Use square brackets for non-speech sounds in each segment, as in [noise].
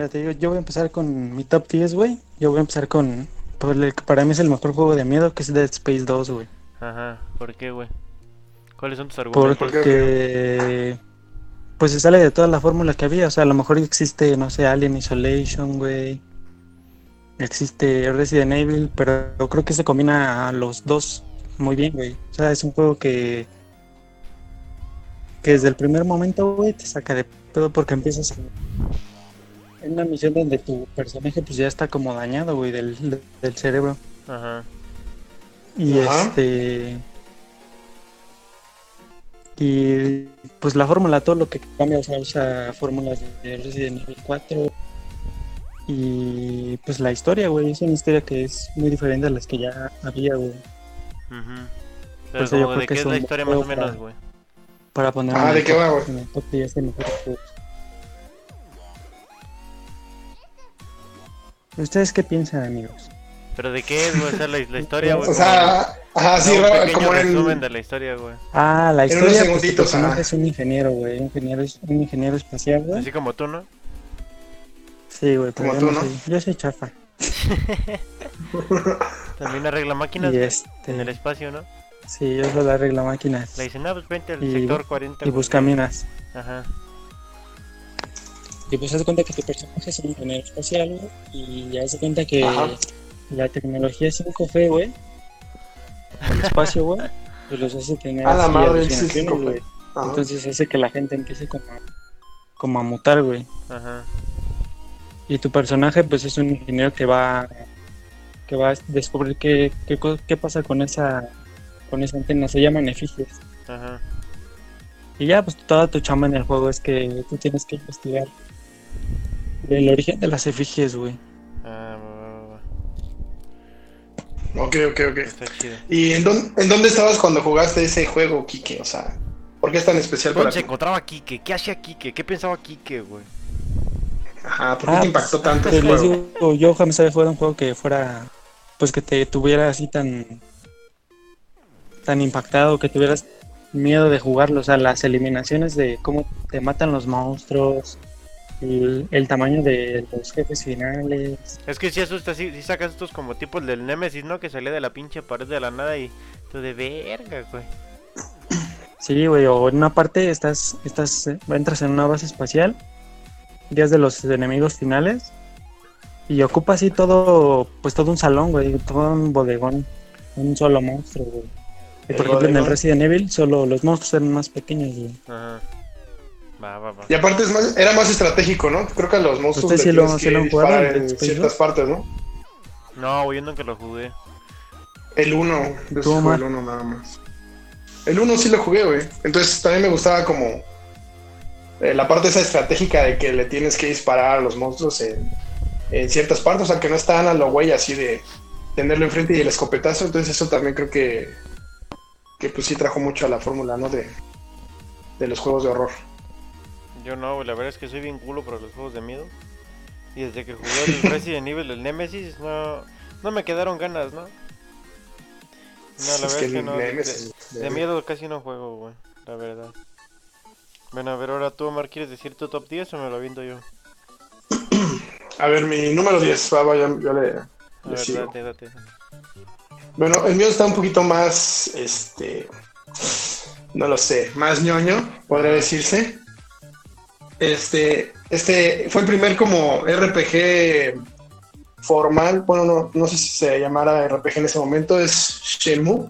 Mira, te digo, yo voy a empezar con mi top 10, güey. Yo voy a empezar con. por el que para mí es el mejor juego de miedo, que es Dead Space 2, güey. Ajá, ¿por qué, güey? ¿Cuáles son tus argumentos? Porque. Pues se sale de toda la fórmula que había. O sea, a lo mejor existe, no sé, Alien Isolation, güey. Existe Resident Evil, pero yo creo que se combina a los dos muy bien, güey. O sea, es un juego que. que desde el primer momento, güey, te saca de pedo porque empiezas en en una misión donde tu personaje pues ya está como dañado, güey, del, del cerebro. Ajá. Y Ajá. este. Y pues la fórmula, todo lo que cambia, o sea, usa fórmulas de Resident Evil 4. Y pues la historia, güey, es una historia que es muy diferente a las que ya había, güey. Ujú. Pero Pues como creo de que qué es es la historia más o menos, para- güey. Para poner Ah, ¿de qué va, güey? ¿Ustedes qué piensan, amigos? Pero de qué es, güey, o sea, la, la historia, güey. O sea, ajá, sí, como un pequeño como resumen en... de la historia, güey. Ah, la En unos historia, pues personaje ajá. es un ingeniero, güey, un ingeniero, un ingeniero espacial, güey. Así como tú, ¿no? Sí, güey, Como tú, no yo soy chafa. [laughs] También arregla máquinas este, en el espacio, ¿no? sí, yo solo arreglo máquinas Le dicen, ah, pues vente al Y- sector 40. y güey". busca minas. Ajá. Y pues haz de cuenta que tu personaje es un ingeniero espacial, güey, y haz de cuenta que Ajá. la tecnología 5G, güey, el espacio, güey, pues los hace tener A la así madre, alucinaciones, sí, 5G. güey. Ajá. Entonces hace que la gente empiece como, como a mutar, güey. Ajá. Y tu personaje, pues es un ingeniero que va que va a descubrir qué, qué pasa con esa con esa antena, se llaman efigies. Ajá. Y ya, pues toda tu chamba en el juego es que tú tienes que investigar el origen de las efigies, güey. Ah, Ok, ok, ok. va. Está chido. ¿Y en, dónde- en dónde estabas cuando jugaste ese juego, Kike? O sea, ¿por qué es tan especial para ¿Dónde se ti? encontraba Kike? ¿Qué hacía Kike? ¿Qué pensaba Kike, güey? Ajá, ¿por qué Ah, te impactó tanto Pues ese les juego? digo, yo jamás había jugado un juego que fuera, pues que te tuviera así tan, tan impactado, que tuvieras miedo de jugarlo, o sea, las eliminaciones de cómo te matan los monstruos, el, el tamaño de los jefes finales. Es que si asusta, si, si sacas estos como tipos del Nemesis, ¿no? Que salía de la pinche pared de la nada y tú de verga, güey. Sí, güey, o en una parte estás, estás, entras en una base espacial, días de los enemigos finales, y ocupa así todo, pues todo un salón, güey, todo un bodegón, un solo monstruo, güey. Por ejemplo en el. Resident Evil solo los monstruos eran más pequeños, güey. Ajá. Va, va, va. Y aparte es más, era más estratégico, ¿no? Creo que a los monstruos ¿Ustedes le sí lo- que lo el en ciertas 2? partes, ¿no? No, güey, yo nunca lo jugué. El 1, de ese ¿Tú, fue Omar? el 1 nada más. El 1 sí lo jugué, güey. Entonces también me gustaba como eh, la parte esa estratégica de que le tienes que disparar a los monstruos en, en ciertas partes, o sea, que no están a lo güey así de tenerlo enfrente y el escopetazo. Entonces eso también creo que, que pues sí trajo mucho a la fórmula, ¿no? De, de los juegos de horror. Yo no, güey, la verdad es que soy bien culo para los juegos de miedo. Y desde que jugué el [laughs] Resident Evil, el Nemesis, no, no me quedaron ganas, ¿no? No, la verdad es que, no. De, Nemesis, de- de miedo casi no juego, güey, la verdad. Bueno, a ver, ahora tú, Omar, ¿quieres decir tu top 10 o me lo aviento yo? A ver, mi número 10, va, vaya, yo le, A le ver, sigo. date, date. Bueno, el mío está un poquito más, este, no lo sé, más ñoño, podría decirse. Este, este fue el primer como RPG formal, bueno, no, no sé si se llamara RPG en ese momento, es Shenmue.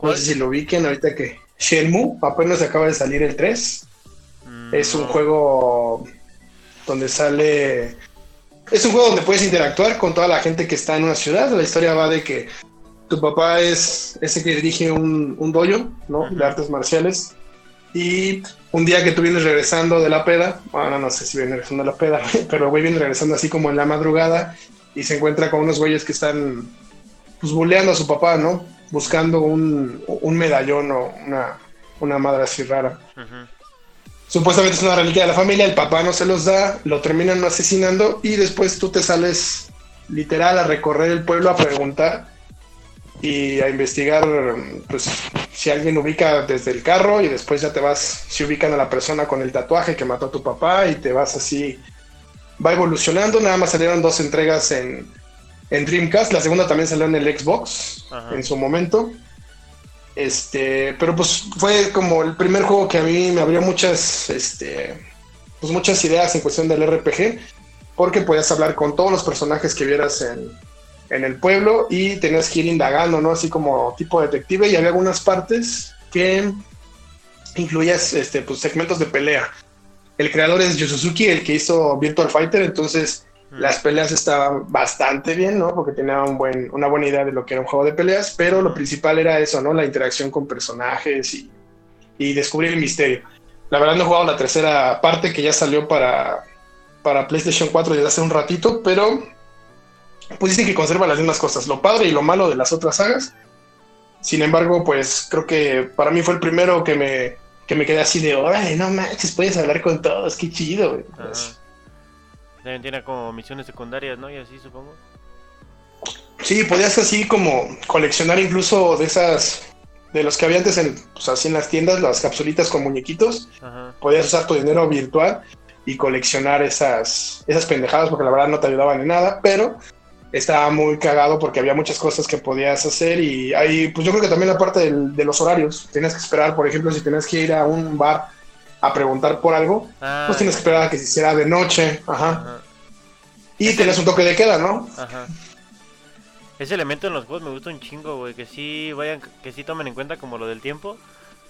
No sé si lo ubiquen ahorita que Shenmue, apenas acaba de salir el 3. Mm, Es un juego donde sale. Es un juego donde puedes interactuar con toda la gente que está en una ciudad. La historia va de que tu papá es ese que dirige un, un dojo, ¿no? De artes marciales. Y un día que tú vienes regresando de la peda, bueno, no sé si viene regresando de la peda, [laughs] pero el güey viene regresando así como en la madrugada y se encuentra con unos güeyes que están pues buleando a su papá, ¿no? Buscando un, un medallón o una, una madre así rara. Supuestamente es una reliquia de la familia, el papá no se los da, lo terminan asesinando y después tú te sales literal a recorrer el pueblo a preguntar y a investigar pues si alguien ubica desde el carro y después ya te vas, si ubican a la persona con el tatuaje que mató a tu papá y te vas así va evolucionando, nada más salieron dos entregas en, en Dreamcast, la segunda también salió en el Xbox Ajá. en su momento. Este, pero pues fue como el primer juego que a mí me abrió muchas, este, pues muchas ideas en cuestión del RPG, porque podías hablar con todos los personajes que vieras en, en el pueblo y tenías que ir indagando, ¿no? Así como tipo detective y había algunas partes que incluías, este, pues segmentos de pelea. El creador es Yu Suzuki, el que hizo Virtual Fighter, entonces Mm. las peleas estaban bastante bien, ¿no? Porque tenía un buen, una buena idea de lo que era un juego de peleas, pero lo principal era eso, ¿no? La interacción con personajes y, y descubrir el misterio. La verdad no he jugado la tercera parte que ya salió para, para PlayStation 4 desde hace un ratito, pero pues dicen que conserva las mismas cosas, lo padre y lo malo de las otras sagas. Sin embargo, pues creo que para mí fue el primero que me, que me quedé así de, órale, no manches, puedes hablar con todos, qué chido, güey. También tiene como misiones secundarias, ¿no? Y así supongo. Sí, podías así como coleccionar incluso de esas, de los que había antes en, pues así en las tiendas, las capsulitas con muñequitos. Ajá. Podías usar tu dinero virtual y coleccionar esas, esas pendejadas porque la verdad no te ayudaban en nada, pero estaba muy cagado porque había muchas cosas que podías hacer y ahí, pues yo creo que también la parte del- de los horarios, tenías que esperar, por ejemplo, si tenías que ir a un bar a preguntar por algo, Ah, pues tienes que esperar a que se hiciera de noche, ajá, Ajá. y tenías un toque de queda, ¿no? Ajá. Ese elemento en los juegos me gusta un chingo, güey. Que sí vayan, que sí tomen en cuenta como lo del tiempo.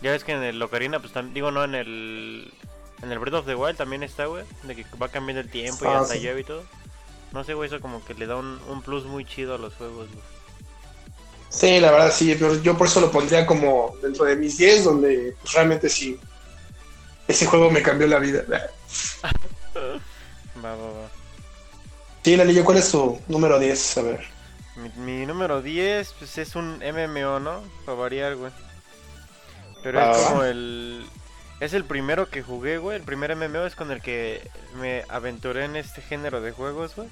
Ya ves que en el Ocarina, pues tam- digo, no, en el. En el Breath of the Wild también está, güey. De que va cambiando el tiempo y Ah, hasta sí. llueve y todo. No sé, güey, eso como que le da un, un plus muy chido a los juegos, güey. Sí, la verdad sí, pero yo por eso lo pondría como dentro de mis 10, donde pues, realmente sí, ese juego me cambió la vida. [laughs] Va, va, va. Sí, Lalillo, ¿cuál es tu número 10? A ver. Mi, mi número 10, pues es un MMO, ¿no? Para variar, güey. Pero es va, como el. Es el primero que jugué, güey. El primer MMO es con el que me aventuré en este género de juegos, güey.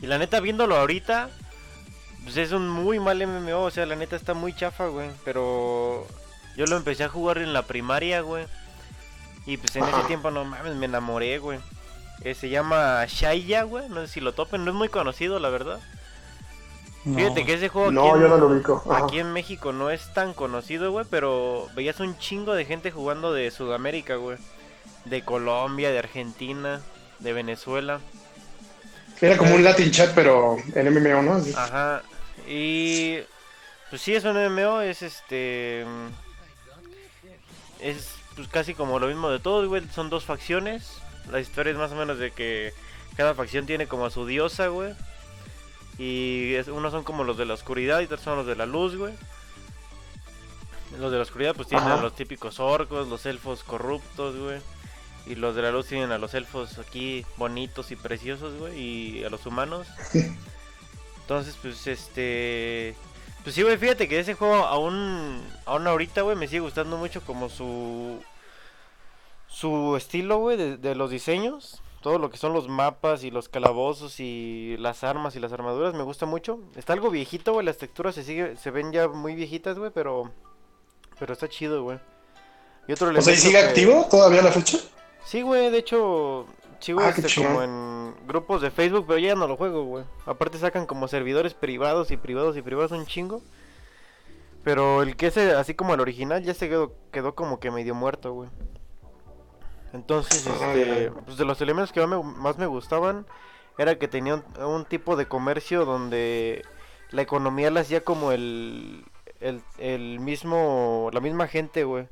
Y la neta, viéndolo ahorita, pues es un muy mal MMO. O sea, la neta está muy chafa, güey. Pero yo lo empecé a jugar en la primaria, güey. Y pues en ese tiempo, no mames, me enamoré, güey. Eh, se llama Shaya, güey. No sé si lo topen, no es muy conocido, la verdad. No. Fíjate que ese juego No, aquí, en, yo no lo ubico. [laughs] Ajá. aquí en México no es tan conocido, güey, pero veías un chingo de gente jugando de Sudamérica, güey. De Colombia, de Argentina, de Venezuela. Era como un Latin chat, pero en MMO, ¿no? Sí. Ajá. Y pues sí es un MMO, es este es pues casi como lo mismo de todos, güey, son dos facciones. La historia es más o menos de que cada facción tiene como a su diosa, güey. Y es- unos son como los de la oscuridad y otros son los de la luz, güey. Los de la oscuridad pues tienen Ajá. a los típicos orcos, los elfos corruptos, güey. Y los de la luz tienen a los elfos aquí bonitos y preciosos, güey. Y a los humanos. [laughs] Entonces, pues este. Pues sí, güey, fíjate que ese juego aún. Aún ahorita, güey, me sigue gustando mucho como su. Su estilo, güey, de, de los diseños. Todo lo que son los mapas y los calabozos y las armas y las armaduras me gusta mucho. Está algo viejito, güey, las texturas se sigue, se ven ya muy viejitas, güey, pero. Pero está chido, güey. Y otro O sea, ¿y sigue que- activo todavía la fecha? Sí, güey, de hecho, sigo Ah, este, como en grupos de Facebook, pero ya no lo juego, güey. Aparte sacan como servidores privados y privados y privados un chingo. Pero el que es eh, así como el original ya se quedó, quedó como que medio muerto, güey. Entonces, este, pues de los elementos que más me, más me gustaban era que tenía un, un tipo de comercio donde la economía la hacía como el, el, el mismo, la misma gente, güey.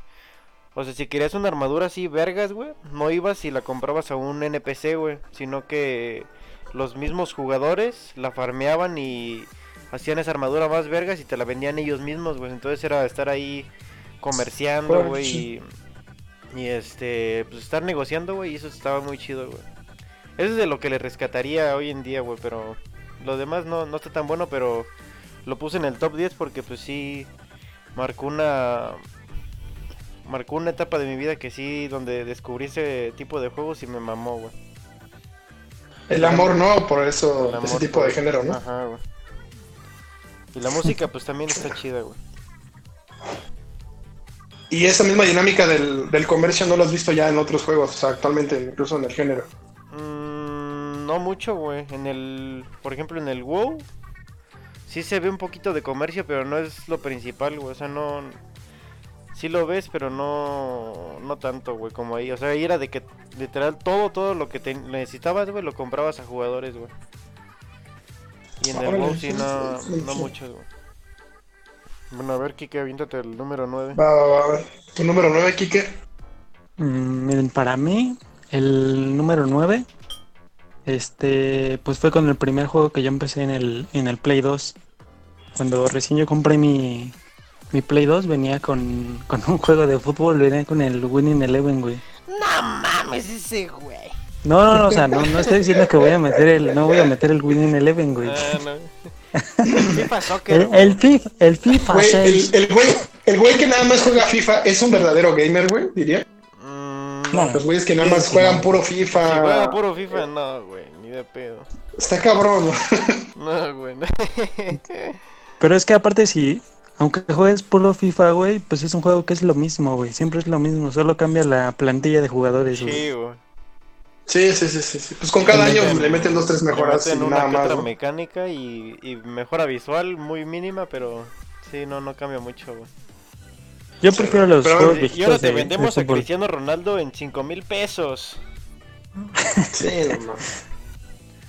O sea, si querías una armadura así, vergas, güey, no ibas y la comprabas a un NPC, güey, sino que los mismos jugadores la farmeaban y hacían esa armadura más vergas y te la vendían ellos mismos, güey. Entonces era estar ahí comerciando, güey, y. y este, pues estar negociando, güey, y eso estaba muy chido, güey. Eso es de lo que le rescataría hoy en día, güey, pero lo demás no, no está tan bueno, pero lo puse en el top 10 porque pues sí marcó una marcó una etapa de mi vida que sí donde descubrí ese tipo de juegos y me mamó, güey. El amor, ¿no? Por eso, amor ese tipo por- de género, ¿no? Ajá, güey. Y la música pues también está chida, güey. Y esa misma dinámica del, del comercio no lo has visto ya en otros juegos, o sea, actualmente, incluso en el género. Mm, no mucho, güey. En el, por ejemplo, en el WoW sí se ve un poquito de comercio, pero no es lo principal, güey. O sea, no sí lo ves, pero no no tanto, güey, como ahí. O sea, ahí era de que literal todo todo lo que te necesitabas, güey, lo comprabas a jugadores, güey. Y en el WoW sí no no mucho, güey. Bueno, a ver, Kike, aviéntate el número 9. Va, va, va, a ver. Tu número 9, Kike. Mm, miren, para mí, el número 9, este, pues fue con el primer juego que yo empecé en el, en el Play 2. Cuando recién yo compré mi, mi Play 2, venía con, [laughs] con un juego de fútbol, venía con el Winning Eleven, güey. No mames ese güey. No, no, no, o sea, no, no estoy diciendo que voy a meter el, no voy a meter el Winning Eleven, güey. Ah, no. [laughs] ¿Qué pasó, que El, el FIFA, el FIFA Güey, 6. el, el güey, el güey que nada más juega FIFA es un verdadero gamer, güey, diría. Mm, No. Los güeyes que nada más juegan puro Si FIFA. juega puro FIFA, no, güey, ni de pedo. Está cabrón. [laughs] No, güey. no. [laughs] Pero es que aparte si, aunque juegues puro FIFA, güey, pues es un juego que es lo mismo, güey. Siempre es lo mismo, solo cambia la plantilla de jugadores, güey. Sí, güey. Sí, sí, sí, sí. Pues con cada año le meten dos, tres mejoras le y meten una nada más. otra ¿no? mecánica y, y mejora visual muy mínima, pero sí, no, no cambia mucho, güey. Yo prefiero los Pero- juegos Y ahora te de- vendemos de a fútbol. Cristiano Ronaldo en 5 mil pesos. [laughs] Sí, no.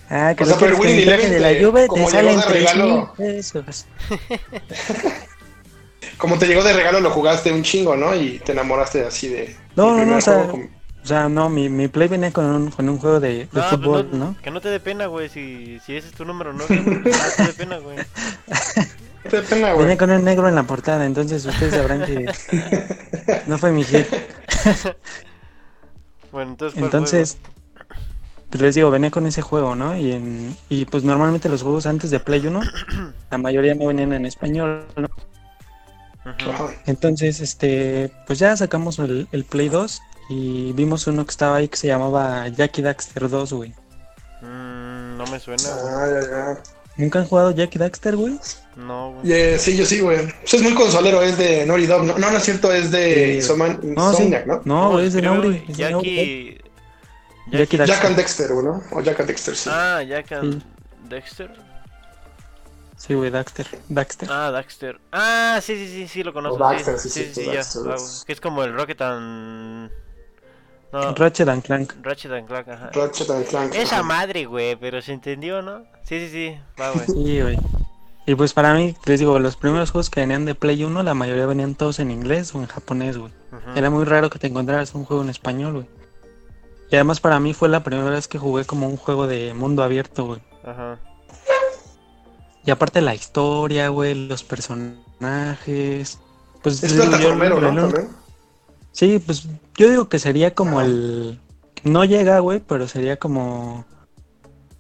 Ah, que O sea, pero traje de la Eleven te- como sale en de 3 mil pesos. [laughs] Como te llegó de regalo, lo jugaste un chingo, ¿no? Y te enamoraste así de. No, no, no, o sea, con- O sea, no, mi, mi play venía con un, con un juego de, de No, fútbol, no- ¿no? Que no te dé pena, güey, si, si ese es tu número 9, no te dé pena, güey. [laughs] Pena, güey. Venía con un negro en la portada, entonces ustedes sabrán que no fue mi hit. [laughs] Bueno, entonces, ¿cuál Entonces, pues les digo, venía con ese juego, ¿no? Y, en, y pues normalmente los juegos antes de Play 1, [clears throat] la mayoría no venían en español, ¿no? Entonces, este, pues ya sacamos el, el Play 2 y vimos uno que estaba ahí que se llamaba Jackie Daxter 2, güey. Mm, no me suena, güey. Ah, ya, ya. ¿Nunca han jugado Jackie Daxter, güey? No, güey. Sí, yo sí, güey. Pues es muy consolero, es de Naughty Dog. No, no, no es cierto, es de Sí. Insoman- No, sí. ¿no? No, güey, es de Naughty. Naughty. Jackie... Jackie Jack Daxter. and Dexter, güey, ¿no? O Jack and Dexter, sí. Ah, Jack and Sí. Dexter. Sí, güey, Daxter. Daxter. Ah, Daxter. Ah, sí, sí, sí, sí, lo conozco. O Daxter, sí, sí, sí, sí, sí, ya. Daxter, ah, Daxter. que es como el Rocket and... No, Ratchet and Clank. Ratchet and Clank, ajá. Ratchet and Clank. Esa ajá. madre, güey, pero se entendió, ¿no? Sí, sí, sí, va, güey. Sí, güey. Y pues para mí, les digo, los primeros juegos que venían de Play 1, la mayoría venían todos en inglés o en japonés, güey. Era muy raro que te encontraras un juego en español, güey. Y además para mí fue la primera vez que jugué como un juego de mundo abierto, güey. Ajá. Y aparte la historia, güey, los personajes. Pues Es plataformero, ¿no? También. Sí, pues yo digo que sería como el... No llega, güey, pero sería como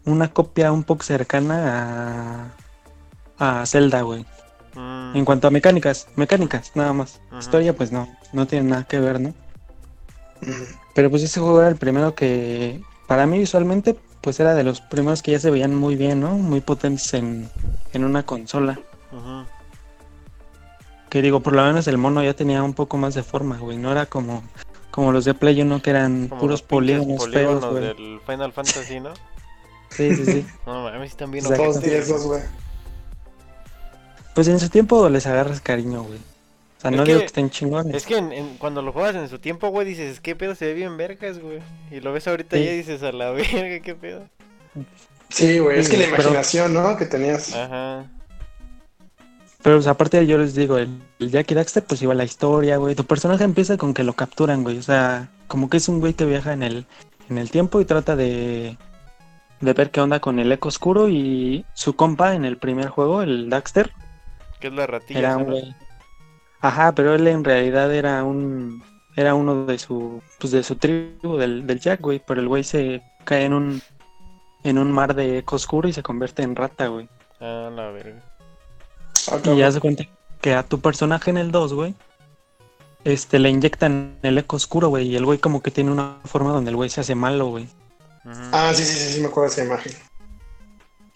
una copia un poco cercana a, a Zelda, güey. Mm, En cuanto a mecánicas, mecánicas, nada más. Historia, pues no, no tiene nada que ver, ¿no? Pero pues ese juego era el primero que, para mí visualmente, pues era de los primeros que ya se veían muy bien, ¿no? Muy potentes en, en una consola. Que digo, por lo menos el mono ya tenía un poco más de forma, güey. No era como, como los de Play 1 que eran Como puros los polígonos feos, polígonos güey. del Final Fantasy, ¿no? Sí, sí, sí. [laughs] No, mames, Exacto. Todos tiesos, güey. Pues en su tiempo les agarras cariño, güey. O sea, Es no que- digo que estén chingones. Es que en- en- cuando lo juegas en su tiempo, güey, dices, ¿qué pedo? Se ve bien vergas, güey. Y lo ves ahorita Sí. ya y dices, a la [laughs] verga, ¿qué pedo? Sí, güey. Es que la Pero- imaginación, ¿no? Que tenías. Ajá. Pero pues, aparte yo les digo, el, el Jackie Daxter, pues iba la historia, güey. Tu personaje empieza con que lo capturan, güey. O sea, como que es un güey que viaja en el, en el tiempo y trata de, de ver qué onda con el eco oscuro. Y su compa en el primer juego, el Daxter, ¿Qué es la ratilla? era un güey. Ajá, pero él en realidad era un. Era uno de su. Pues de su tribu, del, del Jack, güey. Pero el güey se cae en un. En un mar de eco oscuro y se convierte en rata, güey. Ah, la verga. Y ya se cuenta que a tu personaje en el 2, güey, este, le inyectan el eco oscuro, güey, y el güey como que tiene una forma donde el güey se hace malo, güey. Ah, sí, sí, sí, sí, me acuerdo de esa imagen.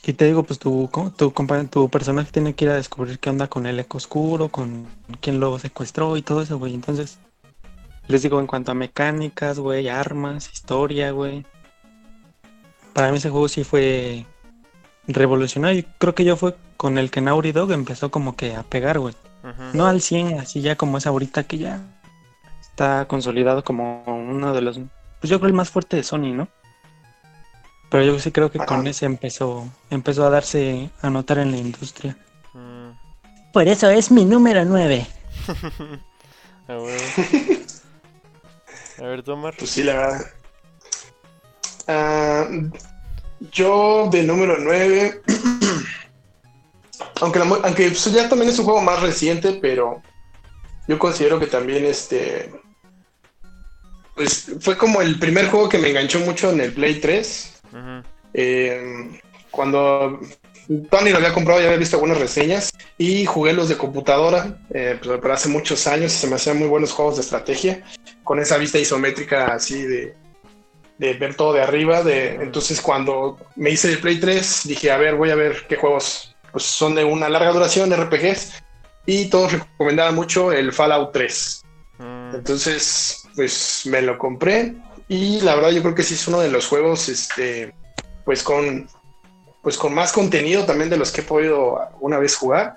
Y te digo, pues tu, tu, compa- tu personaje tiene que ir a descubrir qué onda con el eco oscuro, con quién lo secuestró y todo eso, güey. Entonces, les digo, en cuanto a mecánicas, güey, armas, historia, güey. para mí ese juego sí fue revolucionario. Y creo que yo fue con el que Naughty Dog empezó como que a pegar, güey. No al 100, así ya como es ahorita que ya está consolidado como uno de los, pues yo creo el más fuerte de Sony, ¿no? Pero yo sí creo que con ese empezó, empezó a darse a notar en la industria. Mm, Por eso es mi número 9. [laughs] a huevo. [laughs] A ver, Tomar. Pues sí, la verdad. Ah, yo de número 9. [clears throat] aunque la aunque pues, ya también es un juego más reciente, pero yo considero que también este. Pues fue como el primer juego que me enganchó mucho en el Play 3. Ujú. Eh, cuando Tony lo había comprado, ya había visto algunas reseñas y jugué los de computadora, eh, pues, pero hace muchos años se me hacían muy buenos juegos de estrategia, con esa vista isométrica así de, de ver todo de arriba. De, entonces cuando me hice el Play 3, dije, a ver, voy a ver qué juegos pues, son de una larga duración, RPGs, y todos recomendaban mucho el Fallout 3. Mm, Entonces, pues me lo compré y la verdad yo creo que sí es uno de los juegos, este, pues con, pues con más contenido también de los que he podido una vez jugar.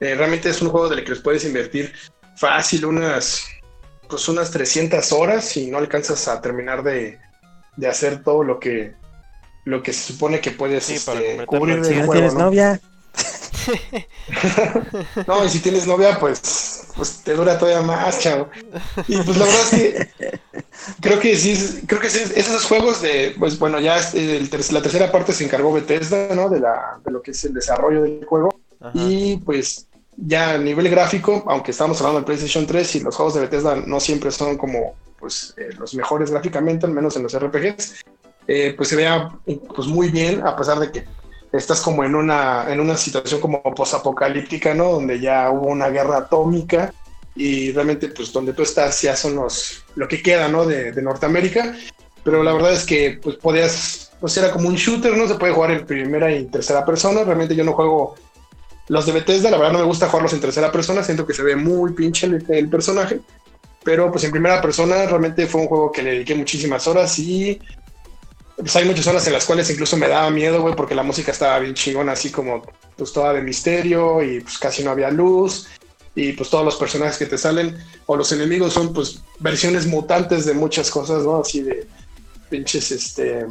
Eh, realmente es un juego del que les puedes invertir fácil unas, pues unas 300 horas y no alcanzas a terminar de, de hacer todo lo que, lo que se supone que puedes Sí, este, cubrir Si del no juego, tienes ¿no? novia, [laughs] No, y si tienes novia, pues, pues te dura todavía más, chavo. Y pues la verdad es que creo que sí, es- creo que sí, es- esos juegos de, pues bueno, ya el ter- la tercera parte se encargó Bethesda, ¿no? De, la, de lo que es el desarrollo del juego. ajá. Y pues ya a nivel gráfico, aunque estamos hablando del PlayStation 3 y los juegos de Bethesda no siempre son como pues eh, los mejores gráficamente, al menos en los RPGs, eh, pues se vea pues muy bien, a pesar de que estás como en una, en una situación como posapocalíptica, ¿no? Donde ya hubo una guerra atómica y realmente pues donde tú estás ya son los, lo que queda, ¿no? De, de Norteamérica. Pero la verdad es que pues podías, pues era como un shooter, ¿no? Se puede jugar en primera y tercera persona. Realmente yo no juego los de Bethesda, la verdad no me gusta jugarlos en tercera persona, siento que se ve muy pinche el, el personaje. Pero pues en primera persona realmente fue un juego que le dediqué muchísimas horas y pues hay muchas horas en las cuales incluso me daba miedo, güey, porque la música estaba bien chingona, así como pues toda de misterio y pues casi no había luz y pues todos los personajes que te salen o los enemigos son pues versiones mutantes de muchas cosas, ¿no? Así de pinches, este,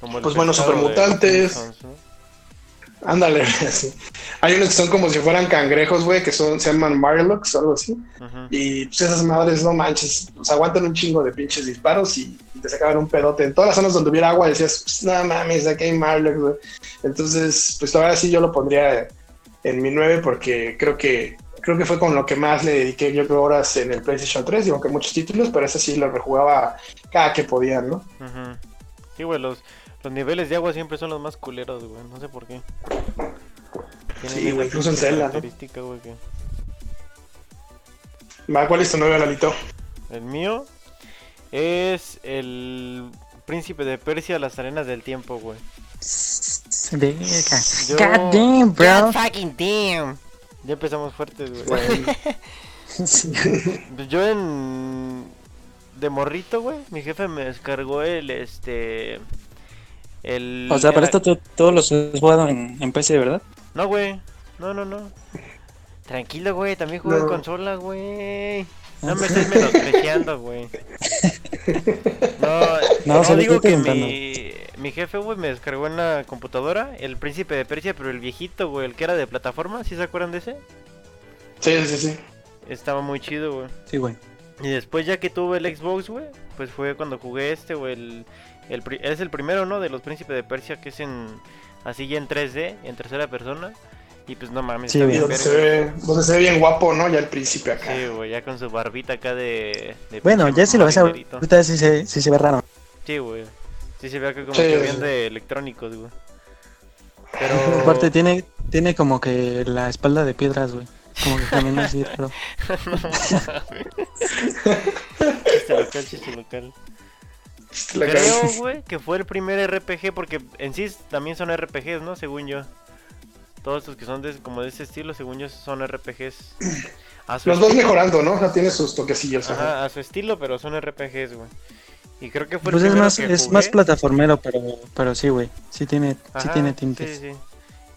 Como pues, bueno, de supermutantes. Ándale, [laughs] así. Hay unos que son como si fueran cangrejos, güey, que son, se llaman Marlocks o algo así. Y pues esas madres, no manches, pues aguantan un chingo de pinches disparos y, y te sacaban un pedote. En todas las zonas donde hubiera agua decías, pues no mames, aquí hay Marlocks, güey. Entonces, pues verdad sí yo lo pondría en mi 9 porque creo que creo que fue con lo que más le dediqué yo creo horas en el PlayStation 3, digo que muchos títulos, pero ese sí lo rejugaba cada que podía, ¿no? Ujú. Sí, güey, los, los niveles de agua siempre son los más culeros, güey. No sé por qué. Tienen Sí, güey, incluso en Zelda, característica, güey, que- Va, ¿cuál es tu 9, Lalito? El mío es el Príncipe de Persia, las arenas del tiempo, güey. Yo- God damn, bro. fucking damn. Ya empezamos fuertes, güey. Sí. Pues yo en de morrito, güey, mi jefe me descargó el este el O sea, para esto tú- todos los has jugado en, en PC, ¿verdad? No, güey. No, no, no. Tranquilo, güey, también juego en consola, güey. No me estés menospreciando, güey. [laughs] No, No, no, digo que mi, mi jefe, güey, me descargó en la computadora el Príncipe de Persia, pero el viejito, güey, el que era de plataforma, ¿sí se acuerdan de ese? Sí, sí, sí. Estaba muy chido, güey. Sí, güey. Y después ya que tuve el Xbox, güey, pues fue cuando jugué este, güey, el, el, pri- es el primero, ¿no? De los Príncipes de Persia, que es en, así ya en 3D, en tercera persona. Y pues no mames, Sí, bien donde se, ve, donde se ve bien guapo, ¿no? Ya el príncipe acá. Sí, güey, ya con su barbita acá de... de Bueno, ya si lo ves ahorita sí se, sí se ve raro. Sí, güey. Sí se ve acá como Sí, que sí. bien de electrónicos, güey. Pero... Aparte tiene, tiene como que la espalda de piedras, güey. Como que camina así, pero... [laughs] chiste [laughs] local, chiste local. [laughs] La Creo, güey, que fue el primer RPG porque en sí también son RPGs, ¿no? Según yo. Todos estos que son de, como de ese estilo, según yo, son RPGs. A su Los dos estilo. mejorando, ¿no? O sea, tiene sus toquecillos. ajá. Ajá, a su estilo, pero son RPGs, güey. Y creo que fue Pues el es más, que es jugué. más plataformero, pero, pero sí, güey. Sí tiene, sí tiene tintes. Sí, sí.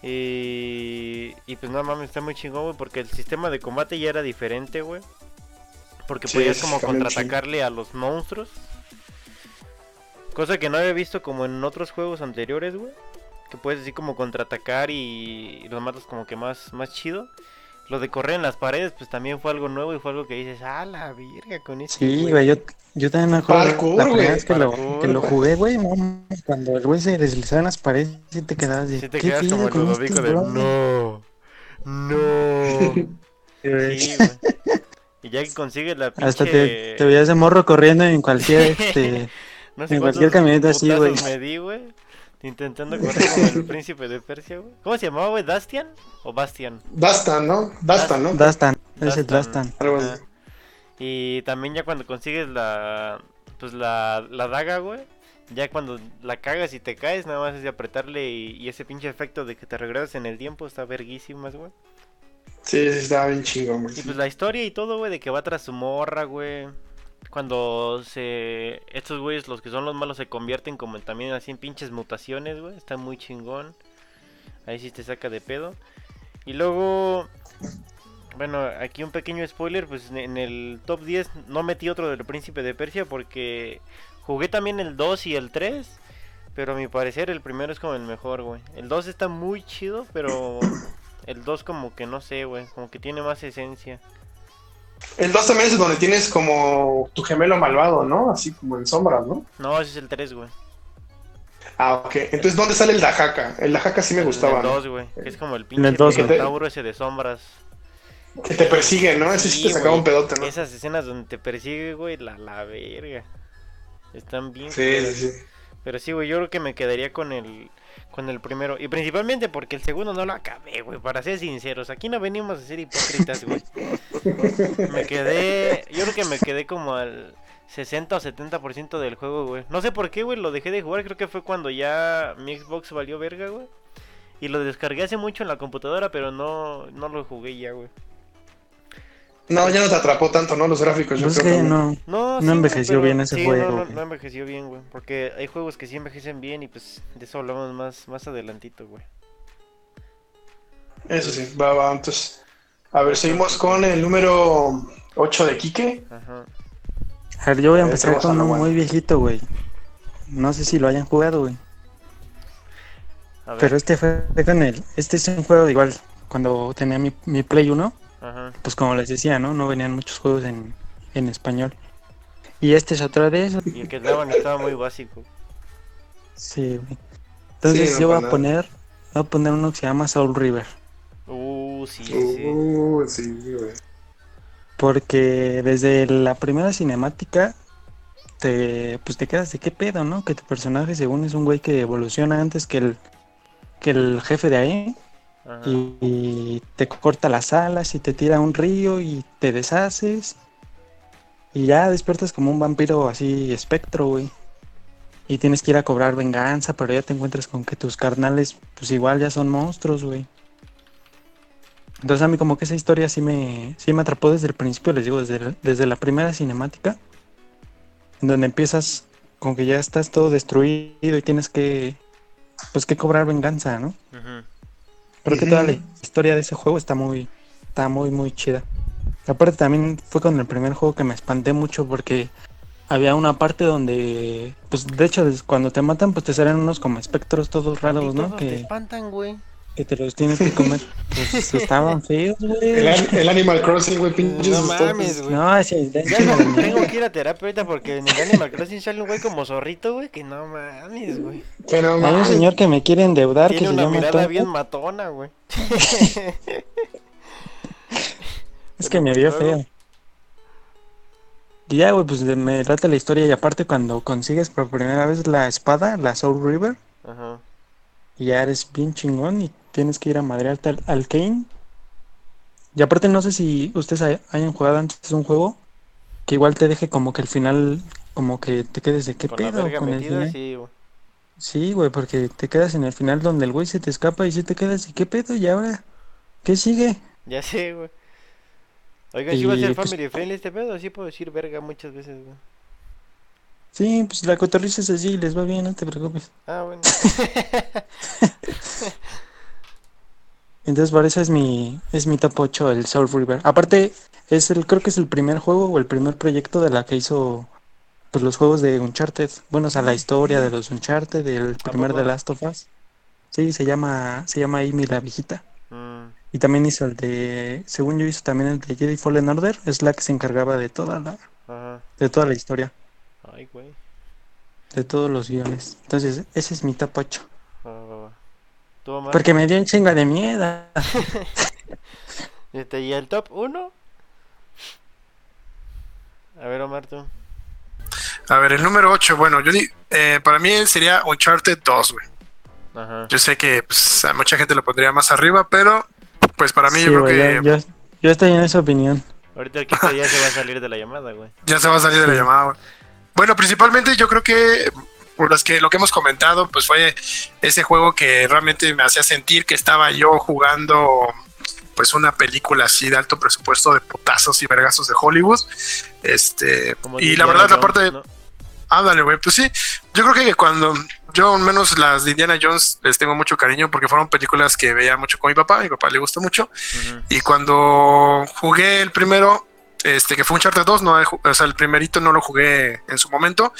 Y, y pues no mames, está muy chingón, güey, porque el sistema de combate ya era diferente, güey. Porque Sí, podías como contraatacarle a los monstruos. Cosa que no había visto como en otros juegos anteriores, güey. Que puedes así como contraatacar y, y los matas como que más, más chido. Lo de correr en las paredes, pues también fue algo nuevo y fue algo que dices, ah, la virga con eso. Sí, güey, yo, yo también me acuerdo Parkour, la primera vez que lo, que lo jugué, güey, cuando el güey se deslizaba en las paredes, sí te quedabas de, Si te ¿qué quedas como el Ludovico de brothers?" no, no. [laughs] Sí, güey. Sí, güey. Y ya que consigues la pinche... Hasta te, te veías de morro corriendo en cualquier, [laughs] este, no sé en cualquier camioneta así, güey. me di, güey. Intentando correr como el [laughs] príncipe de Persia, güey. ¿Cómo se llamaba, güey? ¿Dastian? ¿O Bastian? Dastan, ¿no? Dastan, ¿no? Dastan, es el Dastan. Y también ya cuando consigues la... Pues la, la daga, güey. Ya cuando la cagas y te caes, nada más es de apretarle y, y ese pinche efecto de que te regresas en el tiempo está verguísimas, güey. Sí, sí, estaba bien chingón, güey. Y pues la historia y todo, güey, de que va tras su morra, güey. Cuando se... Estos güeyes, los que son los malos, se convierten como también así en pinches mutaciones, güey. Está muy chingón. Ahí sí te saca de pedo. Y luego... Bueno, aquí un pequeño spoiler, pues en el top 10 no metí otro del Príncipe de Persia porque jugué también el 2 y el 3. Pero a mi parecer el primero es como el mejor, güey. El 2 está muy chido, pero el 2 como que no sé, güey. Como que tiene más esencia. El 2 también es donde tienes como tu gemelo malvado, ¿no? Así como en sombras, ¿no? No, ese es el 3, güey. Ah, ok. Entonces, ¿dónde sale el Dajaka? El Dajaka sí me gustaba, El ¿no? 2, güey. Que es como el el pinche dos, güey. minotauro ese de sombras. Que te persigue, ¿no? Ese sí, Sí, te sacaba un pedote, ¿no? Esas escenas donde te persigue, güey, la, la verga. Están bien. Sí, sí, sí. Pero sí, güey, yo creo que me quedaría con el con el primero. Y principalmente porque el segundo no lo acabé, güey. Para ser sinceros, aquí no venimos a ser hipócritas, güey. [laughs] Me quedé. Yo creo que me quedé como al 60 o 70% del juego, güey. No sé por qué, güey, lo dejé de jugar. Creo que fue cuando ya mi Xbox valió verga, güey. Y lo descargué hace mucho en la computadora, pero no, no lo jugué ya, güey. No, ya no te atrapó tanto, ¿no? Los gráficos, yo Pues creo que no, No, No sí, güey, envejeció pero- bien ese sí, juego, No, no, güey. no envejeció bien, güey. Porque hay juegos que sí envejecen bien y pues de eso hablamos más, más adelantito, güey. Eso sí, va, va. Entonces, a ver, seguimos con el número 8 de Quique. Ajá. A ver, yo voy a Eh, empezar con la un buena. muy viejito, güey. No sé si lo hayan jugado, güey. Pero este fue con el. Este es un juego igual. Cuando tenía mi, mi Play 1, Ajá. Pues como les decía, ¿no? No venían muchos juegos en, en español. Y este es otro de esos. Y el que daban estaba muy básico. Sí, güey. Entonces Sí, no yo voy a poner. Voy a poner uno que se llama Soul River. Uh, sí, sí, sí. Uh, sí, güey. Porque desde la primera cinemática te pues te quedas de qué pedo, ¿no? Que tu personaje según es un güey que evoluciona antes que el que el jefe de ahí. Y, y te corta las alas y te tira a un río y te deshaces y ya despiertas como un vampiro así espectro, güey. Y tienes que ir a cobrar venganza, pero ya te encuentras con que tus carnales pues igual ya son monstruos, güey. Entonces a mí como que esa historia sí me, sí me atrapó desde el principio, les digo, desde, el- desde la primera cinemática, en donde empiezas con que ya estás todo destruido y tienes que, pues que cobrar venganza, ¿no? Ujú. Creo que toda la historia de ese juego está muy, está muy, muy chida. Aparte también fue con el primer juego que me espanté mucho porque había una parte donde, pues de hecho cuando te matan pues te salen unos como espectros todos Y raros, ¿no? todos te Que, espantan, güey. Que te los tienes que comer. Pues [laughs] estaban feos, El, güey. an- el Animal Crossing, güey, pinches No mames, güey. No, ese Ya ese no, tengo que ir a terapia ahorita porque en el Animal Crossing sale un güey como zorrito, güey, que no mames, güey. Que no Hay un señor que me quiere endeudar que Tiene se una llama mirada Topo. bien matona, güey. [laughs] Es que me vio feo. Y ya, güey, pues me trata la historia y aparte cuando consigues por primera vez la espada, la Soul River, Ajá. y ya eres bien chingón y tienes que ir a madrearte al, al Kane. Y aparte no sé si ustedes hay- hayan jugado antes un juego que igual te deje como que al final como que te quedes de qué pedo con el final. sí, güey. Sí, güey, porque te quedas en el final donde el güey se te escapa y si te quedas y qué pedo y ahora qué sigue. Ya sé, güey. Oigan, si va a ser pues- family friendly este pedo, así puedo decir verga muchas veces, güey. Sí, pues la cotorriza es así, les va bien, no te preocupes. Ah, bueno. [laughs] [laughs] Entonces, por eso es mi, es mi top 8, el Soul River. Aparte, es el, creo que es el primer juego o el primer proyecto de la que hizo pues, los juegos de Uncharted. Bueno, o sea, la historia de los Uncharted, del primer de Last of Us. Sí, se llama, se llama Amy la viejita. Mm, Y también hizo el de, según yo hizo también el de Jedi Fallen Order, es la que se encargaba de toda la, ajá. de toda la historia, Ay, güey. de todos los guiones. Entonces, ese es mi top 8. Porque me dio un chingo de miedo. [laughs] Este, ¿Y el top 1? A ver, Omar, tú. A ver, el número 8, bueno, yo di- eh, para mí sería Uncharted 2, güey. Ajá. Yo sé que pues, a mucha gente lo pondría más arriba, pero pues para mí Sí, yo creo que yo, estoy en esa opinión. Ahorita el [laughs] ya se va a salir de la llamada, güey. ya se va a salir de la llamada. güey. Bueno, principalmente yo creo que por las que lo que hemos comentado, pues fue ese juego que realmente me hacía sentir que estaba yo jugando pues una película así de alto presupuesto de putazos y vergazos de Hollywood. Este, Como y la verdad la parte ¿no? Ándale, güey. Pues sí, yo creo que cuando yo, al menos las de Indiana Jones, les tengo mucho cariño porque fueron películas que veía mucho con mi papá. Mi papá le gustó mucho. Y cuando jugué el primero, este que fue un Charter 2, no, o sea, el primerito no lo jugué en su momento,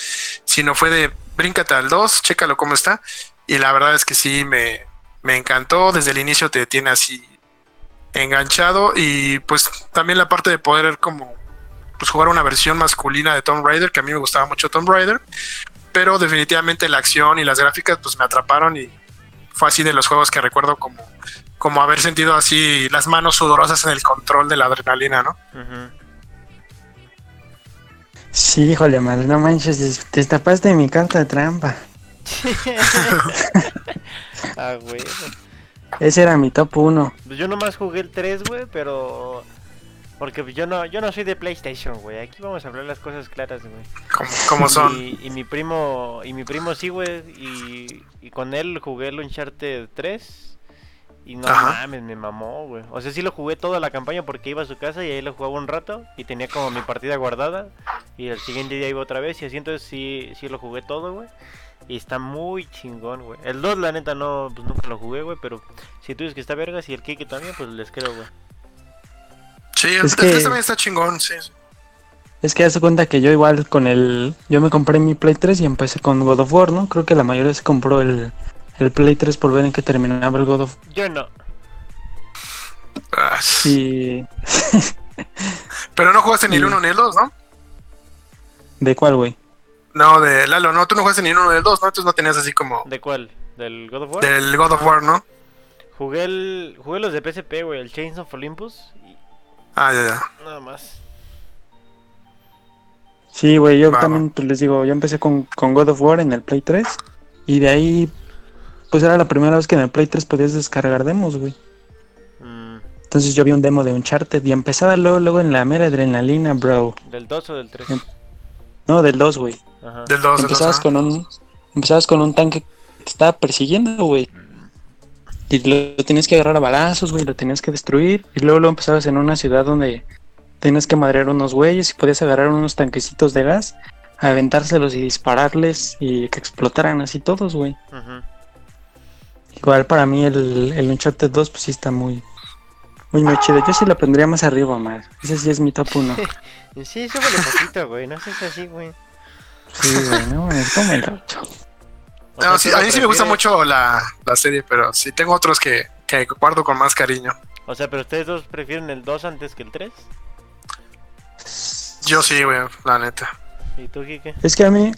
sino fue de bríncate al 2, chécalo cómo está. Y la verdad es que sí, me, me encantó. Desde el inicio te tiene así enganchado. Y pues también la parte de poder como pues jugar una versión masculina de Tomb Raider, que a mí me gustaba mucho Tomb Raider. Pero definitivamente la acción y las gráficas pues me atraparon y fue así de los juegos que recuerdo como, como haber sentido así las manos sudorosas en el control de la adrenalina, ¿no? Sí, híjole, madre, no manches, des- destapaste mi carta de trampa. [laughs] Ah, güey. Ese era mi top 1. Pues yo nomás jugué el 3, güey, pero... Porque yo no, yo no soy de PlayStation, güey. Aquí vamos a hablar las cosas claras, güey. Como, como son. Y, y mi primo, y mi primo sí, güey. Y, y con él jugué el Uncharted 3. Y no Ajá. mames, me mamó, güey. O sea, sí lo jugué toda la campaña porque iba a su casa y ahí lo jugaba un rato. Y tenía como mi partida guardada. Y el siguiente día iba otra vez. Y así entonces sí, sí lo jugué todo, güey. Y está muy chingón, güey. El 2, la neta, no, pues nunca lo jugué, güey. Pero si tú dices que está vergas y el Kike también, pues les creo, güey. Sí, el Es el que- también está chingón, sí. sí. Es que hace cuenta que yo igual con el... Yo me compré mi Play 3 y empecé con God of War, ¿no? Creo que la mayoría se compró el, el Play 3 por ver en qué terminaba el God of Yo no. Ah, Y... Pero no jugaste ni el Sí. 1 ni el 2, ¿no? ¿De cuál, güey? No, de Lalo, no, tú no jugaste ni el 1 ni el 2, ¿no? Entonces no tenías así como ¿De cuál? ¿Del God of War? del God of War, ¿no? Jugué el jugué los de PSP, güey, el Chains of Olympus y Ah, ya, ya. nada más. Sí, güey, yo Va, también pues, les digo, yo empecé con, con God of War en el Play 3 y de ahí pues era la primera vez que en el Play 3 podías descargar demos, güey. Mm, Entonces yo vi un demo de Uncharted y empezaba luego, luego en la mera adrenalina, bro. ¿Del 2 o del 3? Em- No, del 2, güey. Ajá. Del 2, del 2. Empezabas con un empezabas con un tanque que te estaba persiguiendo, güey. Y lo, lo tenías que agarrar a balazos, güey, lo tenías que destruir. Y luego lo empezabas en una ciudad donde tenías que madrear unos güeyes y podías agarrar unos tanquecitos de gas, aventárselos y dispararles y que explotaran así todos, güey. Ujú. Igual para mí el, el Uncharted 2 pues sí está muy, muy, muy chido. Yo sí lo pondría más arriba, más. Ese sí es mi top 1. [laughs] Sí, súbele poquito, güey, no seas así, güey. Sí, güey, no, es como el 8. O sea, No, sí, ¿tú a mí sí me gusta mucho la, la serie, pero sí tengo otros que, que guardo con más cariño. O sea, pero ustedes dos prefieren el 2 antes que el 3? Yo sí, güey, la neta. ¿Y tú, Kike? Es que a mí,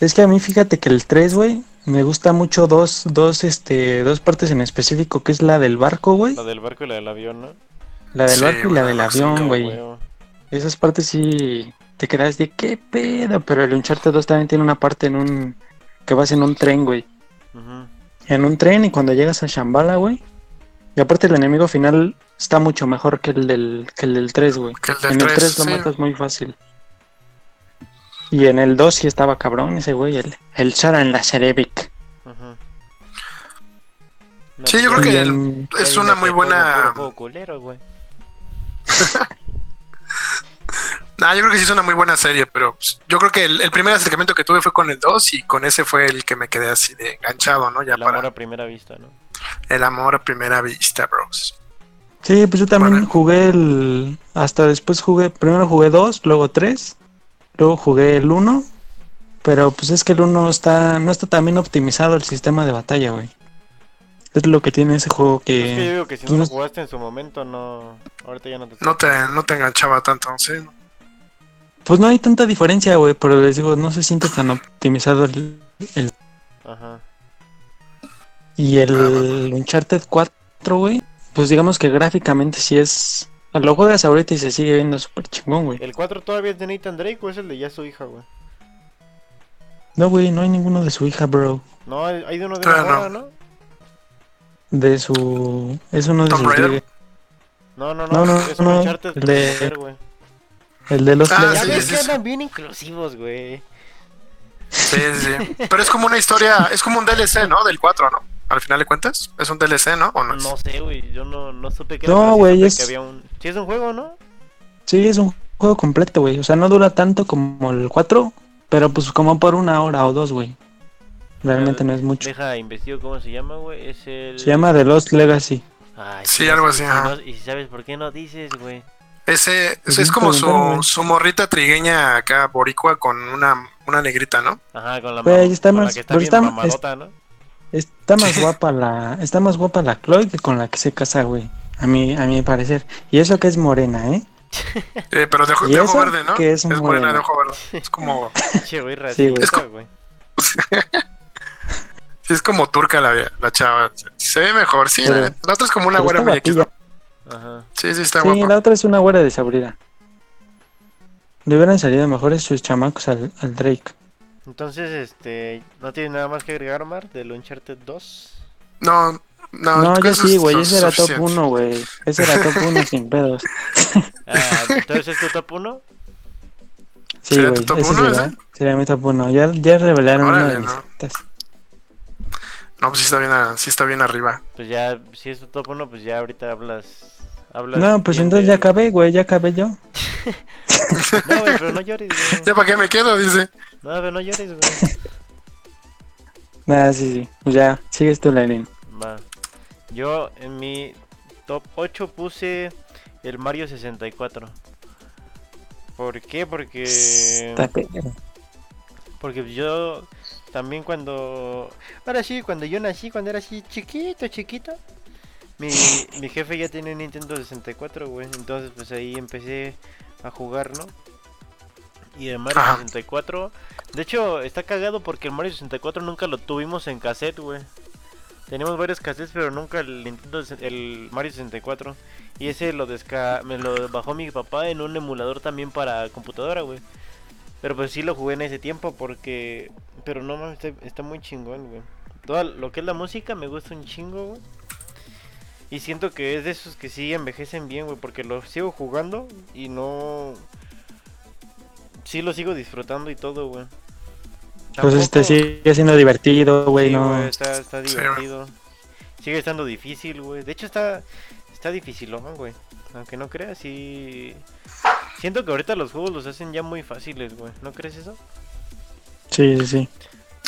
es que a mí fíjate que el 3, güey, me gusta mucho dos, dos, este, dos partes en específico, que es la del barco, güey. La del barco y la del avión, ¿no? La del Sí, barco y la del avión, güey. Esas partes sí te quedas de qué pedo, pero el Uncharted 2 también tiene una parte en un, que vas en un tren, güey. En un tren y cuando llegas a Shambhala, güey. Y aparte el enemigo final está mucho mejor que el del, que el del 3, güey. En el 3, 3 lo sí. matas muy fácil. Y en el 2 sí estaba cabrón ese güey, el, el Saran Lazarevic. Ujú. No, Sí, yo creo que el- es una muy buena... culero, güey. Nah, [laughs] yo creo que sí es una muy buena serie, pero pues, yo creo que el, el primer acercamiento que tuve fue con el 2 y con ese fue el que me quedé así de enganchado, ¿no? Ya El para amor a primera vista, ¿no? el amor a primera vista, bros. Sí, pues yo también Bueno. jugué el. Hasta después jugué. Primero jugué dos, luego tres. Luego jugué el uno. Pero pues es que el uno está. No está tan bien optimizado el sistema de batalla, güey. Es lo que tiene ese juego Es que yo que. digo que si no no- lo jugaste en su momento, no. Ahorita ya no te. No te, no te enganchaba tanto, ¿sí? Pues no hay tanta diferencia, güey. Pero les digo, no se siente tan optimizado el. el- Ajá. y Ah, el Uncharted 4, güey. Pues digamos que gráficamente sí es. Lo juegas ahorita y se sigue viendo súper chingón, güey. ¿El 4 todavía es de Nathan Drake o es el de ya su hija, güey? No, güey, no hay ninguno de su hija, bro. No, hay de uno de Todavía una no. morra, ¿no? De su. Es uno de Tomb sus. De- No, no, No, no. no, es un no, el de- güey. El de los Ah, Ya sí, ves sí, que sí. andan bien inclusivos, güey. Sí, sí, sí. Pero es como una historia, es como un DLC, ¿no? Del 4, ¿no? Al final de cuentas, es un DLC, ¿no? ¿O no es? No sé, güey. Yo no, no supe que No, pero sí güey, supe es- que había un. Sí, es un juego, ¿no? Sí, es un juego completo, güey. O sea, no dura tanto como el 4, pero pues como por una hora o dos, güey. Realmente no es mucho. Deja, investigo cómo se llama, güey. Es el. Se llama The Lost Legacy. Ay, Sí, algo así, no- Y si sabes por qué no dices, güey. Ese, Pues ese es como su, su morrita trigueña acá, boricua, con una, una negrita, ¿no? Ajá, con la, mam- está con la más- que está pero bien está- mamadota, ¿no? Está más guapa la. Está más guapa la Chloe que con la que se casa, güey. A mi, a mi parecer. Y eso que es morena, ¿eh? [laughs] Eh, pero de, ojo- ¿Y de ojo eso? verde, ¿no? ¿Qué es morena de ojo verde. Es como, [laughs] Che, güey, Sí, güey. Es co- güey. [laughs] sí, es como turca la, la chava. Se ve mejor, sí. Pero- la, la otra es como una güera. ¿no? Ajá. Sí, sí, está Sí, guapa. la otra es una güera desabrida. Le hubieran salido mejores sus chamacos al, al Drake. Entonces, este. ¿No tienes nada más que agregar, Mar, del Uncharted 2? No, no, No, yo sí, güey. Ese era top suficiente. 1, güey. Ese era top 1 sin pedos. [laughs] Ah, entonces es tu top 1. Sí, ¿Sería tu güey. Ese uno, sería, ese? sería mi top 1. Ya, ya revelaron una Órale, de mis no. citas. No, pues sí está bien, a- sí está bien arriba. Pues ya, si es tu top 1, pues ya ahorita hablas. hablas No, pues entonces de- ya acabé, güey. Ya acabé yo. [laughs] [laughs] No, güey, pero no llores, güey. ¿Ya para qué me quedo? Dice. No, pero no llores, güey. Nada, sí, sí. Pues ya, sigues tú, Lenin. Va. Yo en mi top 8 puse el Mario 64. ¿Por qué? Porque. Está perro. Porque yo también cuando... Ahora sí, cuando yo nací, cuando era así chiquito, chiquito. Mi, mi jefe ya tiene un Nintendo 64, güey. Entonces pues ahí empecé a jugar, ¿no? Y el Mario Ajá. 64... De hecho, está cagado porque el Mario 64 nunca lo tuvimos en cassette, güey. Tenemos varios cassettes, pero nunca el Nintendo, el Mario 64. Y ese lo desca me lo bajó mi papá en un emulador también para computadora, güey. Pero pues sí lo jugué en ese tiempo porque... Pero no mames, está, está muy chingón, güey. Todo lo que es la música me gusta un chingo, güey. Y siento que es de esos que sí envejecen bien, güey. Porque lo sigo jugando y no... Sí lo sigo disfrutando y todo, güey. Pues este sigue siendo divertido, güey. Sí, no. está, está divertido. Sigue estando difícil, güey. De hecho está está dificilón, güey. Aunque no creas, sí. Siento que ahorita los juegos los hacen ya muy fáciles, güey. ¿No crees eso? Sí, sí, sí.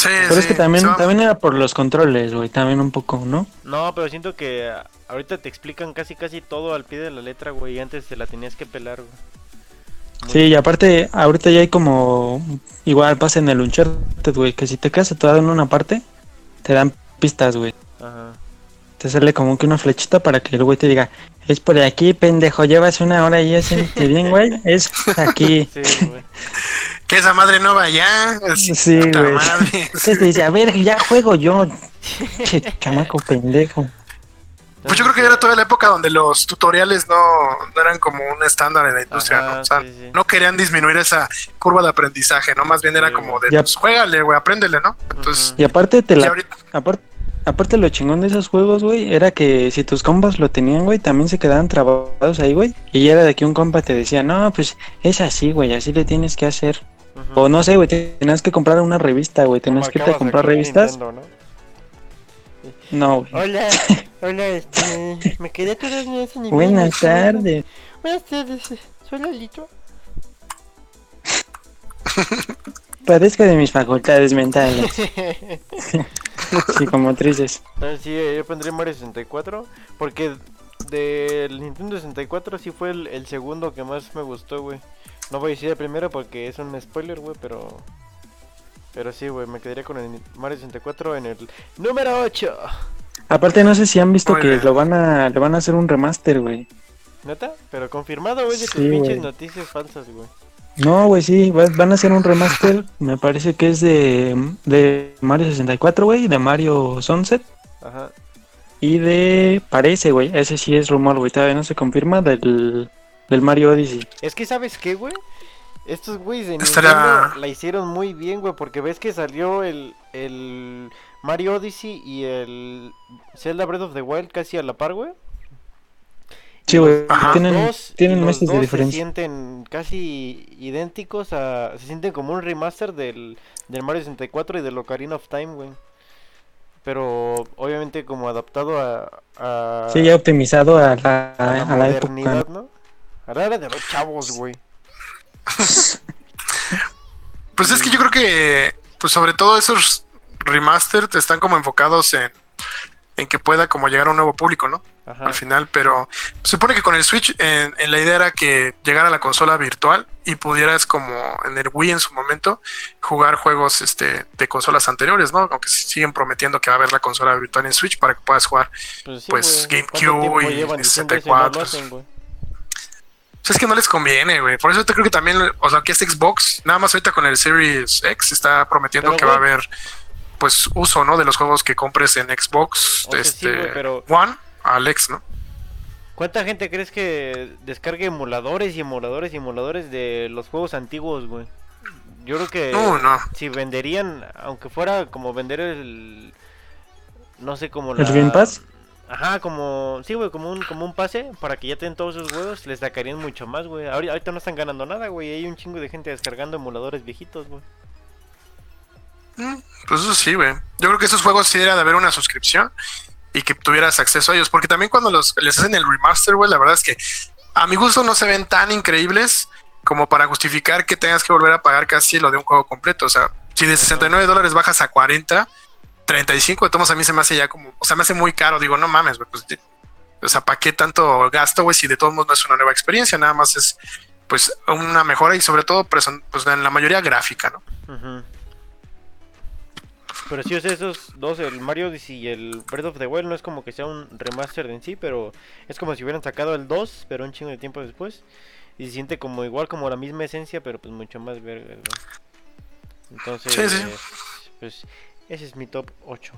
Sí, Pero sí. es que también, también era por los controles, güey. También un poco, ¿no? No, pero siento que ah, ahorita te explican casi casi todo al pie de la letra, güey. Y antes te la tenías que pelar, güey. Muy- Sí, y aparte, ahorita ya hay como. Igual pasa en el Uncharted, güey. Que si te quedas atorado en una parte, te dan pistas, güey. Ajá. Te sale como que una flechita para que el güey te diga: Es por aquí, pendejo. Llevas una hora y es bien, güey. Es aquí. [laughs] Sí, güey. Que esa madre no vaya. Sí, güey. madre. [laughs] Entonces dice: A ver, ya juego yo. Che, chamaco pendejo. Pues yo creo que era toda la época donde los tutoriales no, no eran como un estándar en la industria, Ajá, ¿no? O sea, sí, sí. no querían disminuir esa curva de aprendizaje, ¿no? Más bien era Sí, como de, pues juégale, güey, apréndele, ¿no? Entonces, Y aparte, te la ahorita, Aparte, aparte lo chingón de esos juegos, güey, era que si tus compas lo tenían, güey, también se quedaban trabados ahí, güey. Y era de que un compa te decía, no, pues es así, güey, así le tienes que hacer. Ujú. O no sé, güey, tenías que comprar una revista, güey, tenías que irte a comprar revistas. Nintendo, ¿no? No, güey. [laughs] Hola, hola, este, me quedé en ese nivel. Buenas tardes. Buenas tardes, soy Lalito. [laughs] Padezco de mis facultades mentales, [laughs] psicomotrices. Ah, sí, yo pondría Mario 64 porque del Nintendo 64 sí fue el, el segundo que más me gustó, güey. No voy a decir el primero porque es un spoiler, güey, pero... Pero sí, güey, me quedaría con el Mario 64 en el número 8. Aparte no sé si han visto que lo van a, le van a hacer un remaster, güey. ¿Neta? Pero confirmado, güey, de tus Sí, pinches noticias falsas, güey. No, güey, sí, va- van a hacer un remaster, me parece que es de, de Mario 64, güey, de Mario Sunset Ajá. y de, parece, güey, ese sí es rumor, güey, todavía no se confirma, del, del Mario Odyssey. Es que, ¿sabes qué, güey? Estos güeyes de Estará- Nintendo la hicieron muy bien, güey, porque ves que salió el, el Mario Odyssey y el Zelda Breath of the Wild casi a la par, güey. Sí, güey, tienen, Dos, tienen los meses dos de se diferencia. sienten casi idénticos a... Se sienten como un remaster del, del Mario 64 y del Ocarina of Time, güey. Pero obviamente como adaptado a... a Sí, ya optimizado a la, a la a la época. modernidad, ¿no? A la era de los chavos, güey. [laughs] Pues es que yo creo que, pues sobre todo esos remastered están como enfocados en, en que pueda como llegar a un nuevo público, ¿no? Ajá. Al final, pero se supone que con el Switch en, en la idea era que llegara a la consola virtual y pudieras como en el Wii en su momento jugar juegos este de consolas anteriores, ¿no? Aunque siguen prometiendo que va a haber la consola virtual en Switch para que puedas jugar. Pues, sí, pues. GameCube ¿Cuánto tiempo y llevan diciendo eso y no 64? hacen? Pues es que no les conviene, güey. Por eso te creo que también, o sea, que este Xbox, nada más ahorita con el Series X está prometiendo Pero, que va a haber pues uso, ¿no? De los juegos que compres en Xbox, O sea, sí, este güey, pero- One al X, ¿no? ¿Cuánta gente crees que descargue emuladores y emuladores y emuladores de los juegos antiguos, güey? Yo creo que No, no. si venderían, aunque fuera como vender el... No sé, como ¿El la... Game Pass? Ajá, como... Sí, güey, como un, como un pase para que ya tengan todos esos juegos, les sacarían mucho más, güey. Ahorita, ahorita no están ganando nada, güey. Hay un chingo de gente descargando emuladores viejitos, güey. Mm, Pues eso sí, güey. Yo creo que esos juegos sí era de haber una suscripción y que tuvieras acceso a ellos. Porque también cuando los les hacen el remaster, güey, la verdad es que a mi gusto no se ven tan increíbles como para justificar que tengas que volver a pagar casi lo de un juego completo. O sea, si de 69 dólares bajas a 40, 35 de tomos a mí se me hace ya como, o sea, me hace muy caro. Digo, no mames, güey, pues, o sea, ¿para qué tanto gasto, güey? Si de todos modos no es una nueva experiencia, nada más es, pues, una mejora y sobre todo, pues, pues en la mayoría gráfica, ¿no? Ujú. Pero sí, o sea, esos dos, el Mario Odyssey y el Breath of the Wild, no es como que sea un remaster en sí, pero es como si hubieran sacado el 2, pero un chingo de tiempo después. Y se siente como igual, como la misma esencia, pero pues mucho más verga, ¿no? Entonces, Sí, sí. pues ese es mi top 8.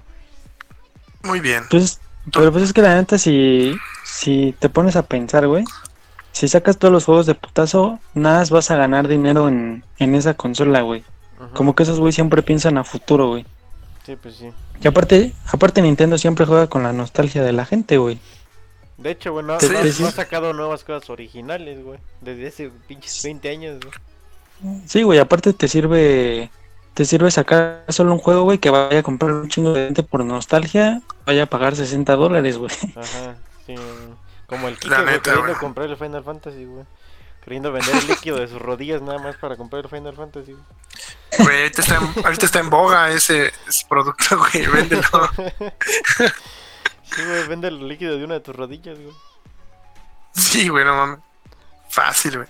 Muy bien. Pues, pero pues es que la neta, si, si te pones a pensar, güey, si sacas todos los juegos de putazo, nada más vas a ganar dinero en, en esa consola, güey. Como que esos güey siempre piensan a futuro, güey. Sí, pues sí. Y aparte, aparte Nintendo siempre juega con la nostalgia de la gente, güey. De hecho, bueno, Sí, no, sí, no sí. ha sacado nuevas cosas originales, güey. Desde hace pinches 20 años, güey. Sí, güey, aparte te sirve te sirve sacar solo un juego, güey, que vaya a comprar un chingo de gente por nostalgia, vaya a pagar 60 dólares, güey. Ajá, sí. Como el Kike, güey, queriendo comprar el Final Fantasy, güey. Queriendo vender el líquido de sus rodillas nada más para comprar el Final Fantasy. güey. Güey, ahorita está en, ahorita está en boga ese, ese producto, [laughs] güey, véndelo. Sí, güey, vende el líquido de una de tus rodillas, güey. Sí, güey, no mames. Fácil, güey.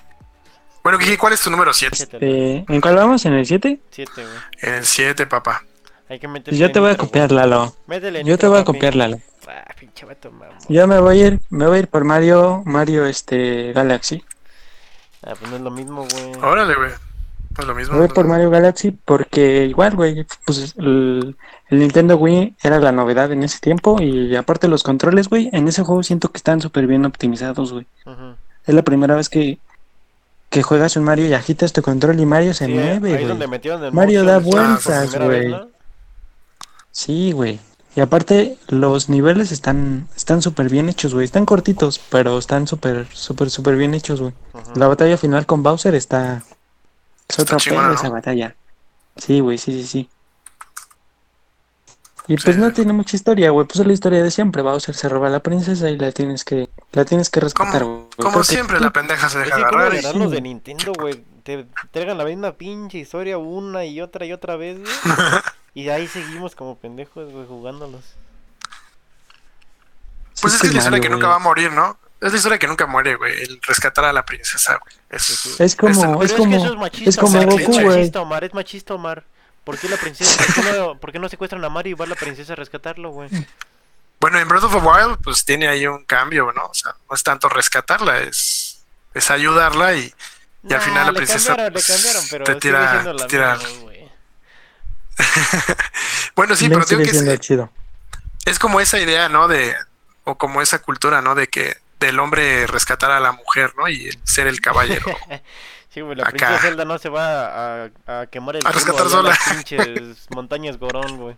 Bueno, Kiki, ¿cuál es tu número 7? Échatela. Eh, ¿En cuál vamos? ¿En el 7? Siete, güey. En el 7, papá. Hay que meterle Pues yo te voy a copiar. Lalo. Métele Yo te voy a copiar, Lalo. Ah, pinche vato, mamón. Yo me voy a ir, me voy a ir por Mario, Mario este Galaxy. Ah, pues no es lo mismo, güey. Órale, güey. No es lo mismo. Me voy por Mario Galaxy porque igual, güey, pues el, el Nintendo Wii era la novedad en ese tiempo y aparte los controles, güey, en ese juego siento que están súper bien optimizados, güey. Es la primera vez que, que juegas un Mario y agitas tu control y Mario se Sí, mueve, ahí es donde güey. metieron el Mario da motion por vueltas, güey. ¿no? Sí, güey. Y aparte los niveles están están súper bien hechos, güey. Están cortitos, pero están súper, súper, súper bien hechos, güey. La batalla final con Bowser está... Es Está otra ¿no? esa batalla. Sí, güey, sí, sí, sí. Y pues Sí. no tiene mucha historia, güey. Pues es la historia de siempre. Bowser se roba a la princesa y la tienes que, la tienes que rescatar, Como, güey. como siempre, la pendeja se Es deja que cómo agarrar. y- los de [laughs] Nintendo, güey. te traigan la misma pinche historia una y otra y otra vez, güey. [laughs] y ahí seguimos como pendejos, güey, jugándolos. Pues Sí, es que es la historia que nunca va a morir, ¿no? Es la historia que nunca muere, güey. El rescatar a la princesa, güey. Es. Es como, Pero es es, como, que eso es machista, es como Goku, es güey. machista, Omar, es machista, Omar. ¿Por qué la princesa? ¿Por qué no, por qué no secuestran a Mario y va la princesa a rescatarlo, güey? Bueno, en Breath of the Wild, pues tiene ahí un cambio, ¿no? O sea, no es tanto rescatarla, es, es ayudarla y, y al final la princesa cambiaron, le cambiaron, pero te tira, la te tira-. [laughs] Bueno, sí, pero digo que es, chido. es como esa idea, ¿no? De, o como esa cultura, ¿no? De que del hombre rescatar a la mujer, ¿no? Y ser el caballero. [laughs] Sí, güey, la princesa Zelda no se va a, a quemar el A rescatar las pinches [laughs] montañas Gorón, güey.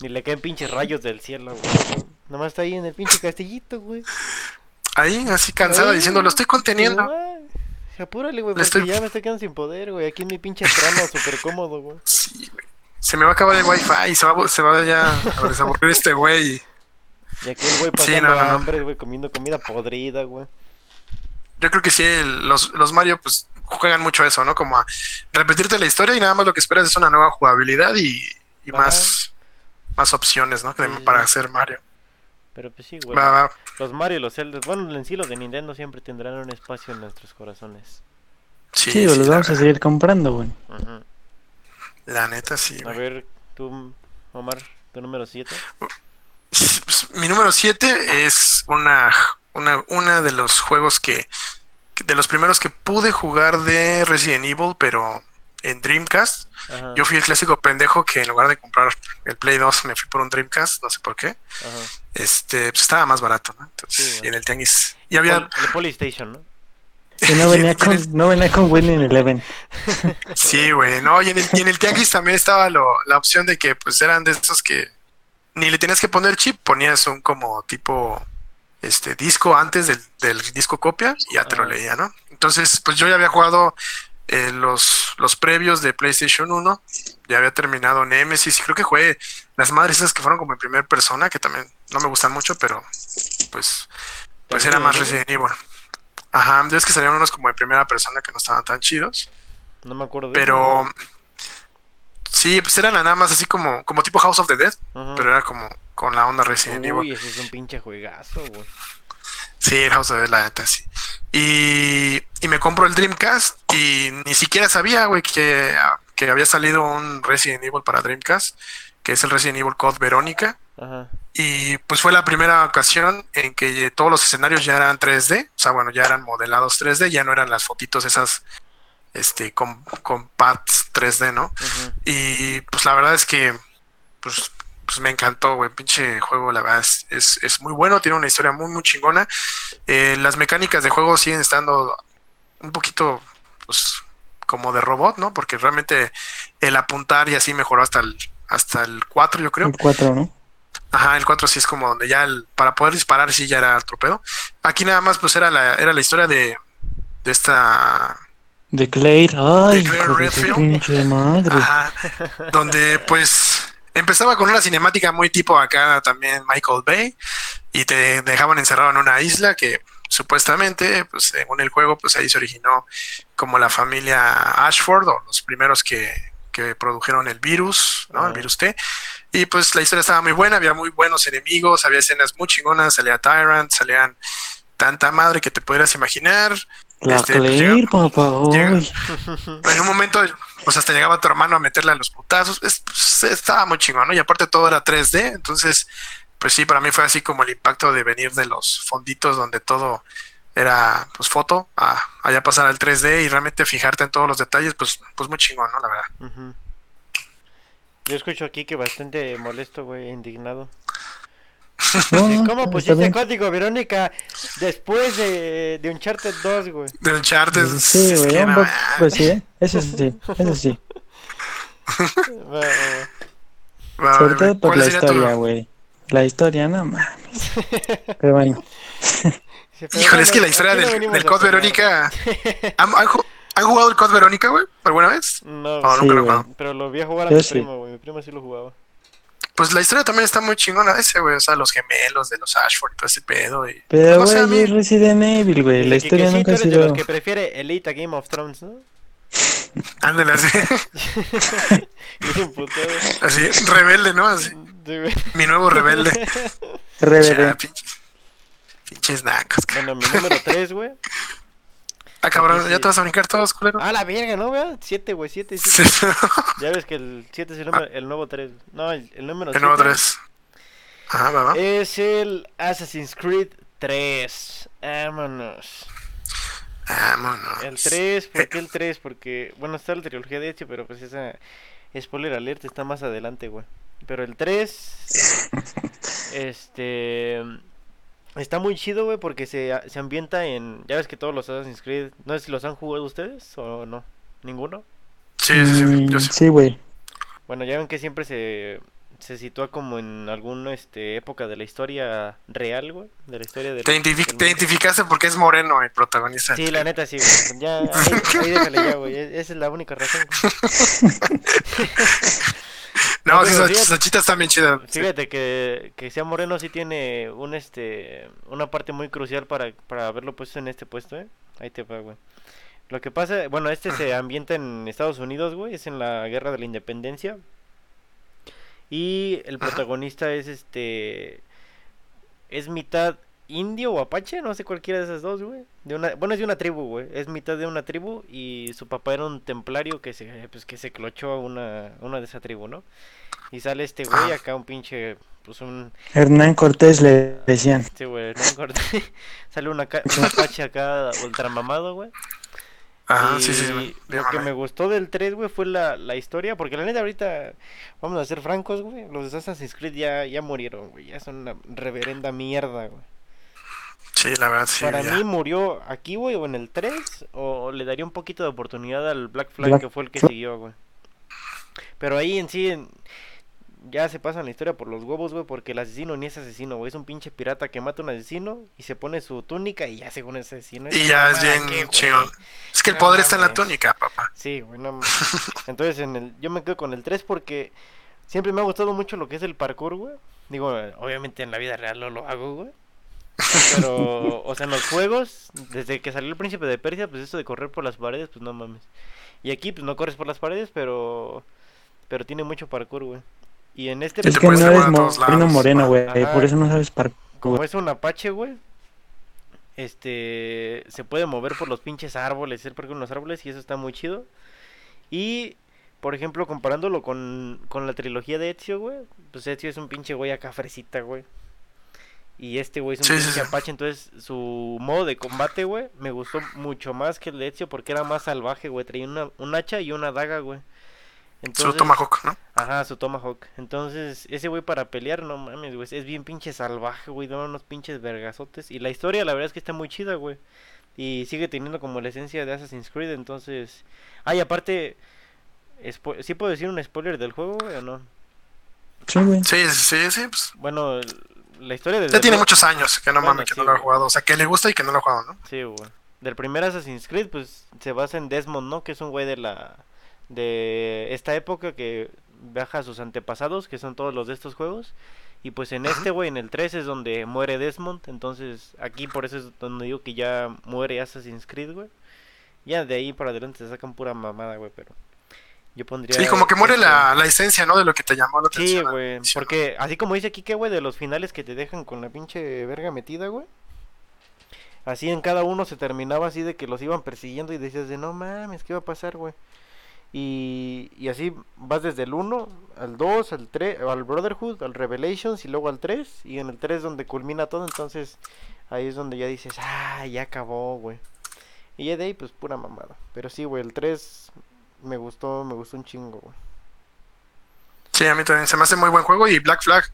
Ni le caen pinches rayos del cielo, güey. Nomás está ahí en el pinche castillito, güey. Ahí, así cansada, Ay, diciendo, lo estoy conteniendo. Ay, Apúrale, güey, porque estoy- ya me estoy quedando sin poder, güey. Aquí en mi pinche trono súper cómodo, güey. Sí, güey. Se me va a acabar el wifi y se va, se va ya a desaburrir este güey. Y aquí el güey pasando no, no, no. hambre, güey, comiendo comida podrida, güey. Yo creo que sí, los, los Mario pues juegan mucho eso, ¿no? Como a repetirte la historia y nada más lo que esperas es una nueva jugabilidad y, y más, más opciones, ¿no? Sí, para sí. hacer Mario. Pero pues sí, güey. Los Mario y los Zelda, bueno, en sí los de Nintendo siempre tendrán un espacio en nuestros corazones. Sí, Sí, güey, sí, los vamos a seguir comprando, güey. La neta sí. A güey. ver, tú, Omar, tu número 7. Pues, Mi número 7 es una, una, una de los juegos que, de los primeros que pude jugar de Resident Evil, pero en Dreamcast. Ajá. Yo fui el clásico pendejo que en lugar de comprar el Play 2 me fui por un Dreamcast, no sé por qué. Ajá. Este, pues estaba más barato, ¿no? Entonces, Sí, y en el tianguis. Y había, Pol- el Polystation, ¿no? No [laughs] venía el- con, no venía con Winning Eleven. [laughs] Sí, güey, no, y en el, y en el tianguis también estaba lo, la opción de que pues eran de esos que ni le tenías que poner chip, ponías un como tipo este disco antes del, del disco copia y ya te lo Ah. leía, ¿no? Entonces, pues yo ya había jugado eh, los, los previos de PlayStation 1, ya había terminado Nemesis y creo que jugué las madres esas que fueron como en primera persona, que también no me gustan mucho, pero pues, pues era más Resident Evil. Ajá, es que salieron unos como en primera persona que no estaban tan chidos. No me acuerdo de Pero sí, pues eran nada más así como, como tipo House of the Dead, pero era como con la onda Resident Uy, Evil. ese es un pinche juegazo, güey. Sí, el House of the la neta, sí. Y, y me compro el Dreamcast y ni siquiera sabía, güey, que, que había salido un Resident Evil para Dreamcast, que es el Resident Evil Code Verónica. Ajá. Y pues fue la primera ocasión en que todos los escenarios ya eran 3D, o sea, bueno, ya eran modelados 3D, ya no eran las fotitos esas este con, con pads 3D, ¿no? Y pues la verdad es que pues, pues me encantó, güey. Pinche juego, la verdad, es, es, es muy bueno, tiene una historia muy, muy chingona. Eh, las mecánicas de juego siguen estando un poquito, pues, como de robot, ¿no? Porque realmente el apuntar y así mejoró hasta el, hasta el 4, yo creo. El 4, ¿no? Ajá, el 4 sí es como donde ya el, para poder disparar sí ya era torpedo. Aquí nada más pues era la, era la historia de, de esta De Claire. Ay, De Claire de Redfield. pinche madre. Ajá, donde pues empezaba con una cinemática muy tipo acá también Michael Bay y te dejaban encerrado en una isla que supuestamente, pues según el juego, pues ahí se originó como la familia Ashford o los primeros que, que produjeron el virus, ¿no? El virus T. Y pues la historia estaba muy buena, había muy buenos enemigos, había escenas muy chingonas, salía Tyrant, salían tanta madre que te pudieras imaginar. La Este, pues, llega- papá. llega- en un momento, pues hasta llegaba tu hermano a meterle a los putazos. Es- pues, estaba muy chingón, ¿no? Y aparte todo era 3D. Entonces, pues sí, para mí fue así como el impacto de venir de los fonditos donde todo era pues foto a allá pasar al 3D y realmente fijarte en todos los detalles, pues, pues muy chingón, ¿no? La verdad. Ujú. Yo escucho aquí que bastante molesto, güey, indignado. No, ¿Cómo pusiste código, Verónica, después de, de Uncharted 2, güey? Del Uncharted, Sí, güey, pues sí, ¿eh? eso sí, eso sí. Va, va, Sobre todo por ¿cuál la historia, güey. La historia, no mames. Pero bueno, pero Híjole, es que la historia no del, del pelear. Verónica. [laughs] ¿Han, han ju- han jugado el Code Verónica, güey? ¿Alguna vez? No, No, Sí, nunca lo he güey. jugado. pero lo vi a jugar a Yo mi sí. primo, güey. Mi primo sí lo jugaba. Pues la historia también está muy chingona ese, güey. O sea, los gemelos de los Ashford, todo ese pedo. Y, pero no sé, a güey, mí- es Resident Evil, güey. La que- historia que sí, nunca ha sido. los que prefiere Elite a Game of Thrones, ¿no? Ándale así. Así, rebelde, ¿no? Así. Mi nuevo rebelde. RBD. Ya, pinches, pinches nacos. Bueno, mi número 3, güey. Ah, cabrón, sí. ¿ya te vas a brincar todos, culero? Ah, la verga, ¿no, güey? 7, güey, 7, Sí. Ya ves que el 7 es el, número- el nuevo 3. No, el, el número El nuevo siete 3. Ajá, va, va. Es el Assassin's Creed 3. Vámonos. Vámonos. El 3, ¿por qué el 3? Porque, bueno, está la trilogía de hecho, pero pues esa spoiler alert está más adelante, güey. Pero el 3, [laughs] este, está muy chido, güey, porque se, se ambienta en, ya ves que todos los Assassin's Creed, no sé si los han jugado ustedes o no, ninguno. Sí, sí, sí. Yo Mm, sí. Sí, güey. Bueno, ya ven que siempre se, se sitúa como en alguna este, época de la historia real, güey, de la historia del, Te, identifi- del te mundo. identificaste porque es moreno el protagonista. Sí, la neta sí, güey. Ya, [laughs] ahí, ahí déjale ya, güey. e- Esa es la única razón. güey. [laughs] No, No, sí, pero esa fíjate- chachita está bien chida. Sí. Fíjate que, que sea moreno sí tiene un este una parte muy crucial para, para haberlo puesto en este puesto, ¿eh? Ahí te va, güey. Lo que pasa, bueno, este se ambienta en Estados Unidos, güey, es en la Guerra de la Independencia. Y el protagonista es este es mitad indio o apache, no sé cualquiera de esas dos, güey. De una, bueno, es de una tribu, güey. Es mitad de una tribu y su papá era un templario que se pues que se clochó a una una de esa tribu, ¿no? Y sale este güey acá un pinche pues un Hernán Cortés le decían. este güey, me acuerdo. [laughs] sale una ca- un apache acá ultramamado, güey. Ajá, Y sí, sí. sí, lo que me gustó del 3, güey, fue la, la historia, porque la neta ahorita, vamos a ser francos, güey, los de Assassin's Creed ya, ya murieron, güey, ya son una reverenda mierda, güey. Sí, la verdad, sí. Para ya. mí murió aquí, güey, o en el 3, o le daría un poquito de oportunidad al Black Flag, Black que fue el que siguió, güey. Pero ahí en sí, en- ya se pasa la historia por los huevos, güey, porque el asesino ni es asesino, güey, es un pinche pirata que mata a un asesino y se pone su túnica y ya según es asesino. Y ya es mamada, bien ¿qué, güey? chingón. Es que el No poder está en la túnica, papá. Sí, güey, no mames. [laughs] Entonces, en el, yo me quedo con el 3 porque siempre me ha gustado mucho lo que es el parkour, güey. Digo, obviamente en la vida real no lo hago, güey. Pero, o sea, en los juegos, desde que salió el príncipe de Persia, pues eso de correr por las paredes, pues no mames. Y aquí, pues no corres por las paredes, pero. Pero tiene mucho parkour, güey. Y en este, Es que no eres moreno moreno, güey. Por eso no sabes parkour. como es un apache, güey. Este se puede mover por los pinches árboles, hacer parkour en los árboles y eso está muy chido. Y por ejemplo, comparándolo con, con la trilogía de Ezio, güey, pues Ezio es un pinche güey acá fresita, güey. Y este güey es un Sí, pinche sí. apache, entonces su modo de combate, güey, me gustó mucho más que el de Ezio porque era más salvaje, güey. Traía una, un hacha y una daga, güey. Su Entonces, tomahawk, ¿no? Ajá, su Tomahawk. Entonces, ese güey para pelear, no mames, güey. Es bien pinche salvaje, güey. Da unos pinches vergazotes. Y la historia, la verdad es que está muy chida, güey. Y sigue teniendo como la esencia de Assassin's Creed. Entonces. Ay, aparte. spo- ¿Sí puedo decir un spoiler del juego, güey, o no? Sí, güey. Sí, sí, sí. Pues, Bueno, la historia del. ya tiene muchos años que no Bueno, mames, que sí, no lo ha jugado. O sea, que le gusta y que no lo ha jugado, ¿no? Sí, güey. Del primer Assassin's Creed, pues se basa en Desmond, ¿no? Que es un güey de la. De esta época que viaja a sus antepasados, que son todos los de estos juegos. Y pues en este, güey, en el 3 es donde muere Desmond. Entonces aquí por eso es donde digo que ya muere Assassin's Creed, güey. Ya de ahí para adelante se sacan pura mamada, güey, pero. Yo pondría. Sí, como que muere este- la, la esencia, ¿no? De lo que te llamó la Sí, güey. Porque así como dice Kike, güey, de los finales que te dejan con la pinche verga metida, güey. Así en cada uno se terminaba así de que los iban persiguiendo y decías de no mames, ¿qué va a pasar, güey? Y, y así vas desde el 1 al 2, al 3, al Brotherhood, al Revelations y luego al 3. Y en el 3 donde culmina todo, entonces ahí es donde ya dices, ah, ya acabó, güey. Y ya de ahí, pues pura mamada. Pero sí, güey, el 3 me gustó, me gustó un chingo, güey. Sí, a mí también se me hace muy buen juego y Black Flag.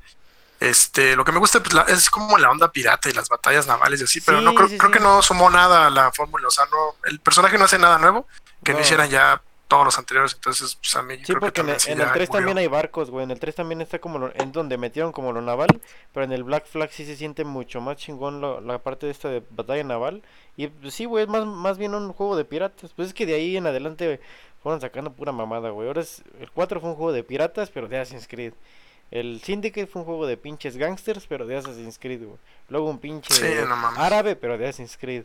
Este, lo que me gusta pues, la- es como la onda pirata y las batallas navales y así, pero no creo, sí, creo sí. que no sumó nada a la fórmula, o sea, no, el personaje no hace nada nuevo que no, No. hicieran ya todos los anteriores, entonces pues a mí Sí, creo que porque en el, en el 3 murió. también hay barcos, güey. En el 3 también está como lo, en donde metieron como lo naval. Pero en el Black Flag sí se siente mucho más chingón lo- la parte de esta de batalla naval. Y pues, sí, güey, es más, más bien un juego de piratas. Pues es que de ahí en adelante fueron sacando pura mamada, güey. Ahora es, el 4 fue un juego de piratas, pero de Assassin's Creed. El Syndicate fue un juego de pinches gangsters, pero de Assassin's Creed, güey. Luego un pinche Sí, no mames. árabe, pero de Assassin's Creed.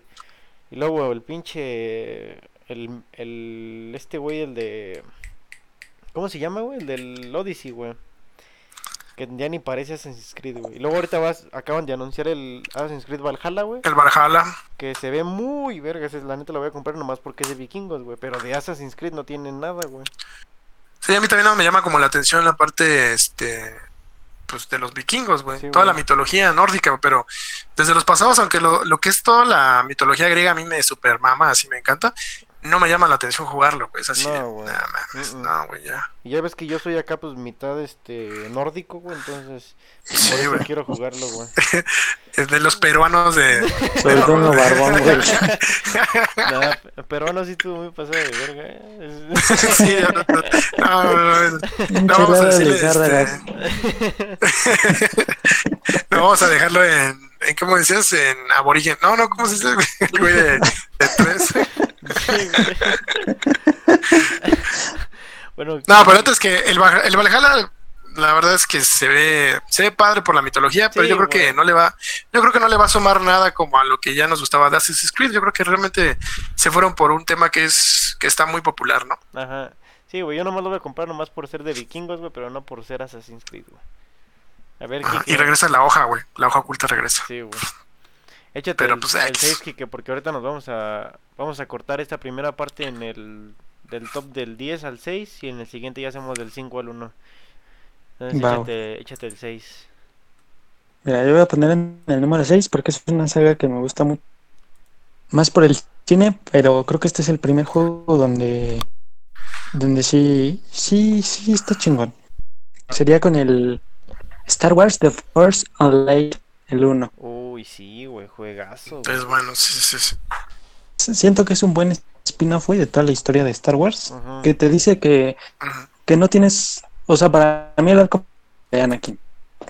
Y luego el pinche El, el, este güey, el de... ¿Cómo se llama, güey? El del Odyssey, güey. Que ya ni parece Assassin's Creed, güey. Y luego ahorita vas, acaban de anunciar el Assassin's Creed Valhalla, güey. El Valhalla. Que se ve muy vergas. La neta lo voy a comprar nomás porque es de vikingos, güey. Pero de Assassin's Creed no tienen nada, güey. Sí, a mí también no me llama como la atención la parte, este, pues de los vikingos, güey. Sí, toda güey. la mitología nórdica, pero desde los pasados, aunque lo, lo que es toda la mitología griega a mí me super mama, así me encanta, no me llama la atención jugarlo, pues así. No, güey. "Nah, mames, Mm-mm. no, güey, ya. Y ya ves que yo soy acá, pues mitad este nórdico, güey. Entonces, pues, Sí, por eso güey. quiero jugarlo, güey. [laughs] Es de los peruanos de. [laughs] Todo en lo barbón, güey. Nada, pero no, sí estuvo muy pasado de verga. ¿eh? [laughs] Sí, no, no, no, no, no, no vamos a decirle, este, no vamos a dejarlo en, en ¿cómo decías? En aborigen. No, no, ¿cómo se dice? [laughs] El güey de, de tres. [laughs] Bueno, No, pero antes que el, el Valhalla, la verdad es que se ve, se ve padre por la mitología, pero yo creo que no le va, yo creo que no le va a sumar nada como a lo que ya nos gustaba de Assassin's Creed. Yo creo que realmente se fueron por un tema que es, que está muy popular, ¿no? Ajá. Sí, güey, yo nomás lo voy a comprar nomás por ser de vikingos, güey, pero no por ser Assassin's Creed, güey. A ver, Ajá, Kike. Y regresa la hoja, güey. La hoja oculta regresa. Sí, güey. [laughs] Échate Pero, el, pues, el X. 6, Kike, porque ahorita nos vamos a vamos a cortar esta primera parte en el del top del 10 al 6 y en el siguiente ya hacemos del 5 al 1. Entonces, Va, échate, échate el 6. Mira, yo voy a poner en el número 6 porque es una saga que me gusta mucho. Más por el cine, pero creo que este es el primer juego donde donde sí sí sí está chingón. Sería con el Star Wars The Force Unleashed el 1. Uy, sí, güey, juegazo. güey. Es bueno, sí, sí, sí. Siento que es un buen spin-off güey, de toda la historia de Star Wars, que te dice que que no tienes, o sea, para mí el arco de Anakin,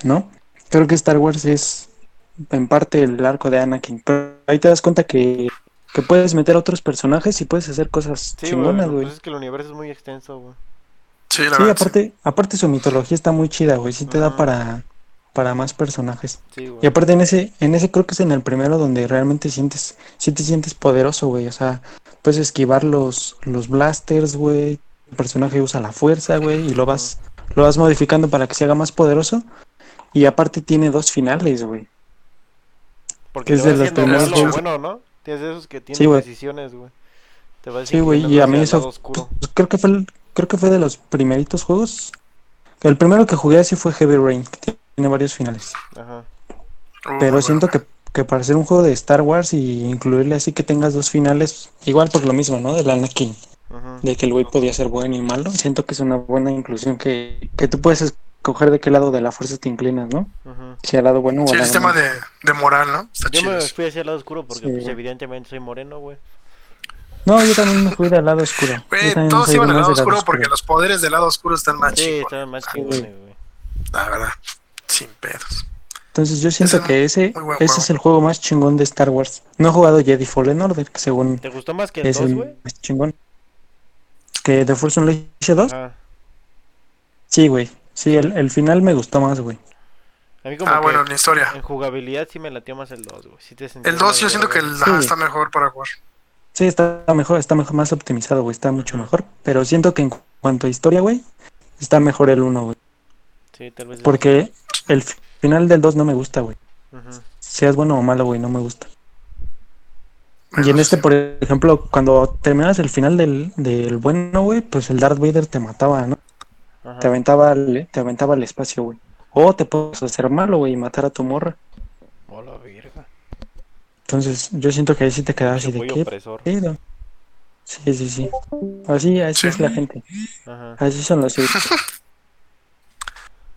¿no? Creo que Star Wars es en parte el arco de Anakin, pero ahí te das cuenta que, que puedes meter a otros personajes y puedes hacer cosas Sí, güey, chingonas, güey. pues es que el universo es muy extenso, güey. Sí, la Sí, verdad. aparte, aparte su mitología está muy chida, güey, sí te da para, para más personajes. Sí, güey. Y aparte en ese, en ese creo que es en el primero donde realmente sientes, sí te sientes poderoso, güey. O sea, puedes esquivar los, los blasters, güey. El personaje usa la fuerza, güey, y lo vas, lo vas modificando para que se haga más poderoso. Y aparte tiene dos finales, güey. Porque es de los primeros juegos. bueno, ¿no? Tienes de esos que tienen Sí, güey. decisiones, güey. Te vas Sí, güey, y a mí eso-. Pues creo que fue el- creo que fue de los primeritos juegos. El primero que jugué así fue Heavy Rain, que tiene varios finales. Ajá. Pero siento que, que para hacer un juego de Star Wars y incluirle así que tengas dos finales, igual por lo mismo, ¿no? Del Anakin. Ajá. de que el güey podía ser bueno y malo. Siento que es una buena inclusión que, que tú puedes escoger de qué lado de la fuerza te inclinas, ¿no? Ajá. Si al lado bueno o Sí, al el lado sistema malo. de, de moral, ¿no? Está Yo chido. me fui hacia el lado oscuro porque Sí, pues evidentemente soy moreno, güey. No, yo también me fui del lado oscuro. Todos iban al lado oscuro porque los poderes del lado oscuro están más Sí, chicos. estaban más Sí, chingones, güey. La verdad. Sin pedos. Entonces yo siento Ese que ese, ese es el juego más chingón de Star Wars. No he jugado Jedi Fallen Order, que según ¿Te gustó más que el es 2, el güey? más chingón. Que The Force Unleashed 2, Ajá. sí, güey. Sí, el, el final me gustó más, güey. A mí como Ah, que bueno, la historia. en jugabilidad sí me latió más el 2, güey. Sí te sentías El 2 más yo siento que el, Sí. está mejor para jugar. Sí, está mejor, está mejor, más optimizado, güey. Está mucho mejor. Pero siento que en cu- cuanto a historia, güey, está mejor el 1, güey. Sí, tal vez. Porque el fi- final del 2 no me gusta, güey. Seas bueno o malo, güey, no me gusta. Y en este, por ejemplo, cuando terminabas el final del, del bueno, güey, pues el Darth Vader te mataba, ¿no? Ajá. Te aventaba al, te aventaba al espacio, güey. O te puedes hacer malo, güey, y matar a tu morra. Entonces, yo siento que ahí sí te quedabas así de qué pedo. Sí, sí, sí. Así, así Sí. es la gente. Ajá. Así son los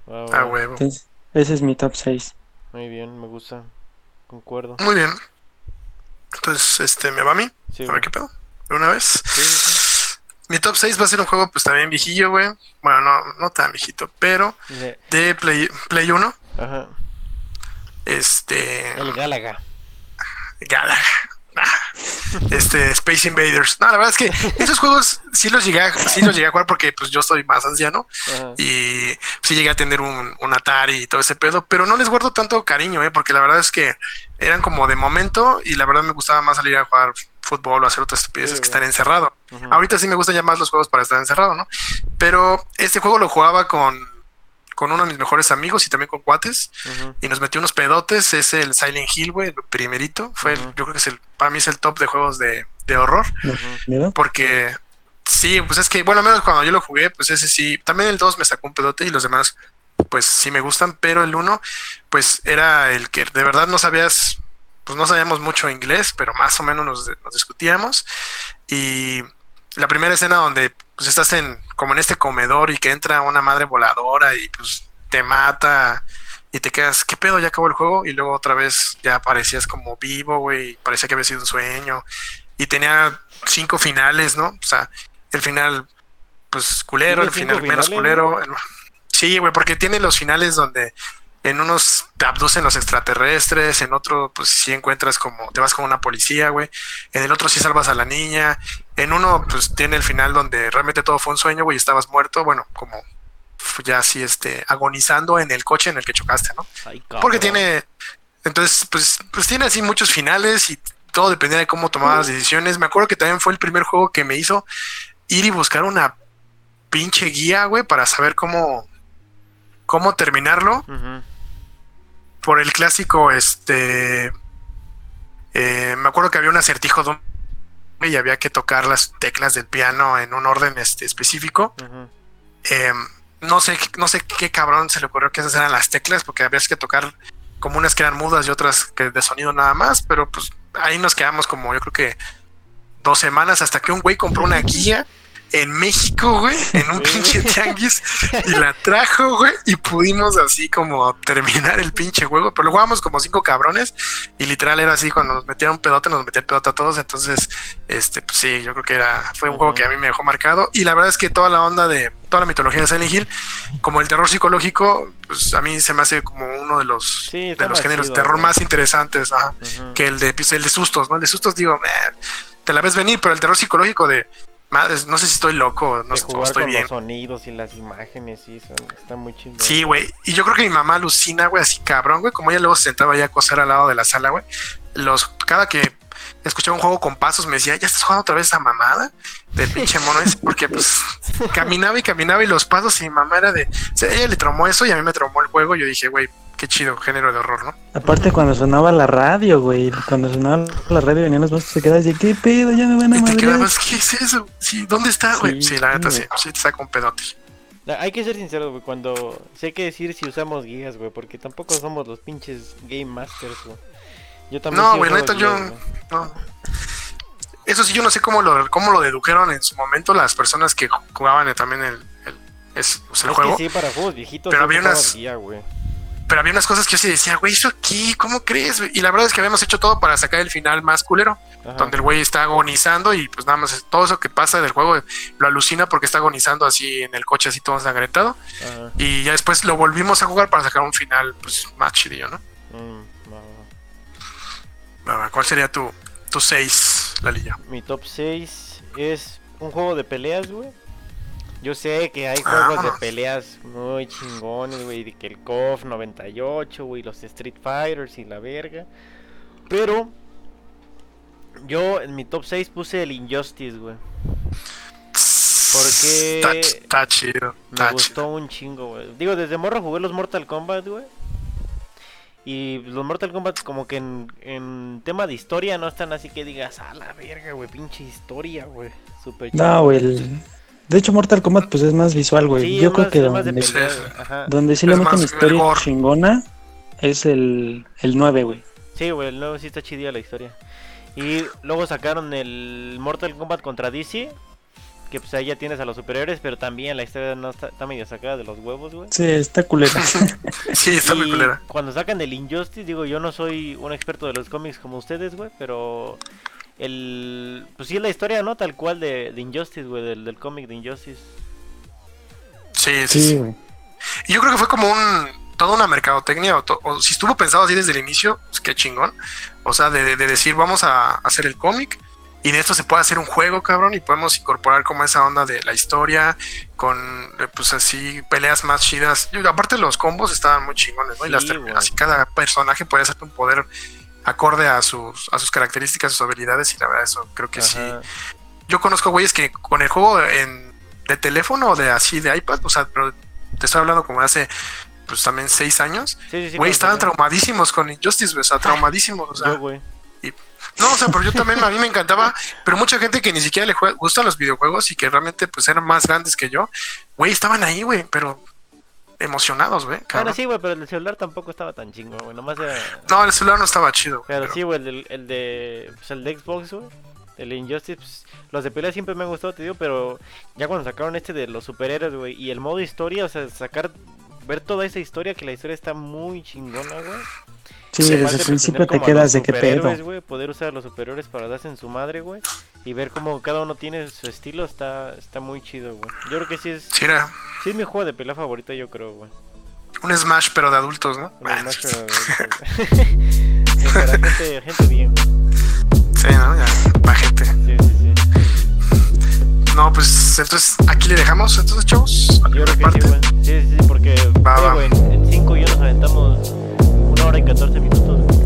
Ah, [laughs] va. huevo. Entonces, ese es mi top 6. Muy bien, me gusta. Concuerdo. Muy bien. Entonces, este, ¿me va a mí? Sí, A güey. ver qué pedo. ¿De una vez? Sí, sí, Mi top 6 va a ser un juego, pues también viejillo, güey. Bueno, no, no tan viejito, pero de Play, Play 1. Ajá. Este. El Gálaga. Galaga. Este, Space Invaders. No, la verdad es que esos juegos sí los llegué a, sí los llegué a jugar porque pues yo soy más anciano Ajá. y sí llegué a tener un, un Atari y todo ese pedo, pero no les guardo tanto cariño, eh, porque la verdad es que eran como de momento y la verdad me gustaba más salir a jugar fútbol o hacer otras estupideces Sí, que estar encerrado. Ahorita sí me gustan ya más los juegos para estar encerrado, ¿no? Pero este juego lo jugaba con, con uno de mis mejores amigos y también con cuates. Y nos metió unos pedotes. Es el Silent Hill, güey, el primerito. Fue, el- yo creo que es el, para mí es el top de juegos de, de horror. Porque sí, pues es que, bueno, al menos cuando yo lo jugué, pues ese sí. También el 2 me sacó un pedote y los demás, pues sí me gustan. Pero el 1, pues era el que de verdad no sabías, pues no sabíamos mucho inglés, pero más o menos nos, nos discutíamos. Y la primera escena donde pues estás en como en este comedor y que entra una madre voladora y pues te mata y te quedas, ¿qué pedo? Ya acabó el juego y luego otra vez ya aparecías como vivo, güey, parecía que había sido un sueño y tenía cinco finales, ¿no? O sea, el final pues culero, el ¿Tiene cinco final menos culero. Sí, güey, porque tiene los finales donde en unos te abducen los extraterrestres, en otro pues sí encuentras como, te vas con una policía, güey, en el otro sí salvas a la niña, en uno pues tiene el final donde realmente todo fue un sueño, güey, y estabas muerto, bueno, como ya así este agonizando en el coche en el que chocaste, ¿no? Ay, Porque tiene, entonces pues pues tiene así muchos finales y todo dependía de cómo tomabas decisiones. Me acuerdo que también fue el primer juego que me hizo ir y buscar una pinche guía, güey, para saber cómo cómo terminarlo por el clásico, este, eh, me acuerdo que había un acertijo donde y había que tocar las teclas del piano en un orden este, específico. Eh, no sé, no sé qué cabrón se le ocurrió que esas eran las teclas, porque había que tocar como unas que eran mudas y otras que de sonido nada más, pero pues ahí nos quedamos como yo creo que dos semanas hasta que un güey compró una guía en México, güey, en un pinche tianguis y la trajo, güey, y pudimos así como terminar el pinche juego, pero lo jugamos como cinco cabrones y literal era así, cuando nos metieron pedote, nos metían pedote a todos, entonces, este, pues sí, yo creo que era, fue un juego que a mí me dejó marcado y la verdad es que toda la onda de, toda la mitología de Silent Hill, como el terror psicológico, pues a mí se me hace como uno de los, Sí, de los géneros de terror más interesantes, ajá que el de, pues, el de sustos, ¿no? El de sustos digo, "Eh, te la ves venir, pero el terror psicológico de, madres, no sé si estoy loco, no de jugar estoy con bien. los sonidos y las imágenes, sí, son- está muy chido. Sí, güey. Y yo creo que mi mamá alucina, güey, así cabrón, güey. Como ella luego se sentaba ya a coser al lado de la sala, güey. Los, cada que escuchaba un juego con pasos, me decía, ¿ya estás jugando otra vez esa mamada? Del pinche mono ese, porque pues caminaba y caminaba y los pasos y mi mamá era de. O sea, ella le tromó eso y a mí me tromó el juego. Yo dije, güey, qué chido, género de horror, ¿no? Aparte cuando sonaba la radio, güey. Cuando sonaba la radio venían los monstruos y te quedas de ¿qué pedo? Ya me van a Y te quedabas, ¿qué es eso? Sí, ¿dónde está, güey? Sí, Sí, la neta, sí, sí te saca un pedote. Hay que ser sinceros, güey, cuando... Sé que decir si usamos guías, güey, porque tampoco somos los pinches Game Masters, güey. Yo también No, sí güey, neta, yo-. No. Eso sí, yo no sé cómo lo, cómo lo dedujeron en su momento las personas que jugaban también el, el, es- pues, el Es juego. que sí, para juegos viejitos Pero sí había unas- guía, güey. Pero había unas cosas que yo sí decía, güey, ¿eso aquí? ¿Cómo crees? Y la verdad es que habíamos hecho todo para sacar el final más culero, Ajá. donde el güey está agonizando y pues nada más todo eso que pasa del juego lo alucina porque está agonizando así en el coche, así todo ensangretado. Ajá. Y ya después lo volvimos a jugar para sacar un final pues más chidillo, ¿no? Mm. Va, va, ¿Cuál sería tu, tu 6, Lalilla? Mi top 6 es un juego de peleas, güey. Yo sé que hay juegos de Vámonos. peleas muy chingones, güey, de que el KOF 98, güey, los Street Fighters y la verga. Pero yo en mi top 6 puse el Injustice, güey. Porque Está, está chido. Me Está gustó chido. un chingo, güey. Digo, desde morro jugué los Mortal Kombat, güey. Y los Mortal Kombat como que en, en tema de historia no están así que digas, a la verga, güey, pinche historia, güey. Super No, güey. el- De hecho, Mortal Kombat pues es más visual, güey. Sí, Yo creo más- que donde, Sí. donde sí le meten historia chingona es el, el 9, güey. Sí, güey, el nuevo sí está chidilla la historia. Y luego sacaron el Mortal Kombat contra DC. Que pues ahí ya tienes a los superiores, pero también la historia no está, está medio sacada de los huevos, güey. Sí, está culera. [laughs] Sí, está muy culera. Cuando sacan el Injustice, digo, yo no soy un experto de los cómics como ustedes, güey, pero el pues sí es la historia, ¿no? Tal cual de, de Injustice, güey, del, del cómic de Injustice. Sí, sí, Sí, sí. yo creo que fue como un toda una mercadotecnia, o, to- o si estuvo pensado así desde el inicio, pues qué chingón. O sea, de, de decir, vamos a hacer el cómic y de esto se puede hacer un juego, cabrón, y podemos incorporar como esa onda de la historia con, pues así, peleas más chidas. Y aparte los combos estaban muy chingones, ¿no? y las Sí, así cada personaje podía hacer un poder acorde a sus, a sus características, sus habilidades, y la verdad, eso creo que sí. Yo conozco güeyes que con el juego en, de teléfono o de así de iPad, o sea, pero te estoy hablando como hace pues también seis años, Sí, sí, sí. güey, estaban traumadísimos con Injustice, o sea, traumadísimos, o sea, Yo, güey. no, o sea, pero yo también, a mí me encantaba, pero mucha gente que ni siquiera le jue- gustan los videojuegos y que realmente pues eran más grandes que yo, güey, estaban ahí, güey, pero emocionados, güey. Bueno, sí, güey, pero el celular tampoco estaba tan chingo, güey. Nomás era. No, el celular no estaba chido. Pero pero- sí, güey, el, del- el de. Pues el de Xbox, güey. El Injustice, pues, los de pelea siempre me han gustado, te digo, pero ya cuando sacaron este de los superhéroes, güey, y el modo historia, o sea, sacar, ver toda esa historia, que la historia está muy chingona, güey. Sí, desde el principio te quedas de qué pedo. superhéroes, güey, poder usar a los superhéroes para darse en su madre, güey, y ver cómo cada uno tiene su estilo está, está muy chido, güey. Yo creo que sí es. Sí, era. Sí es mi juego de pelea favorito, yo creo, güey. Un Smash, pero de adultos, ¿no? Un Smash, ah, pero de adultos. [laughs] sí, para gente, gente bien, güey. Sí, ¿no? Ya, para gente. Sí, sí, sí. No, pues entonces aquí le dejamos, entonces, chavos. Yo creo que parte. sí, güey. Sí, sí, porque va, eh, va. Güey, en 5 y yo nos aventamos una hora y 14 minutos, güey.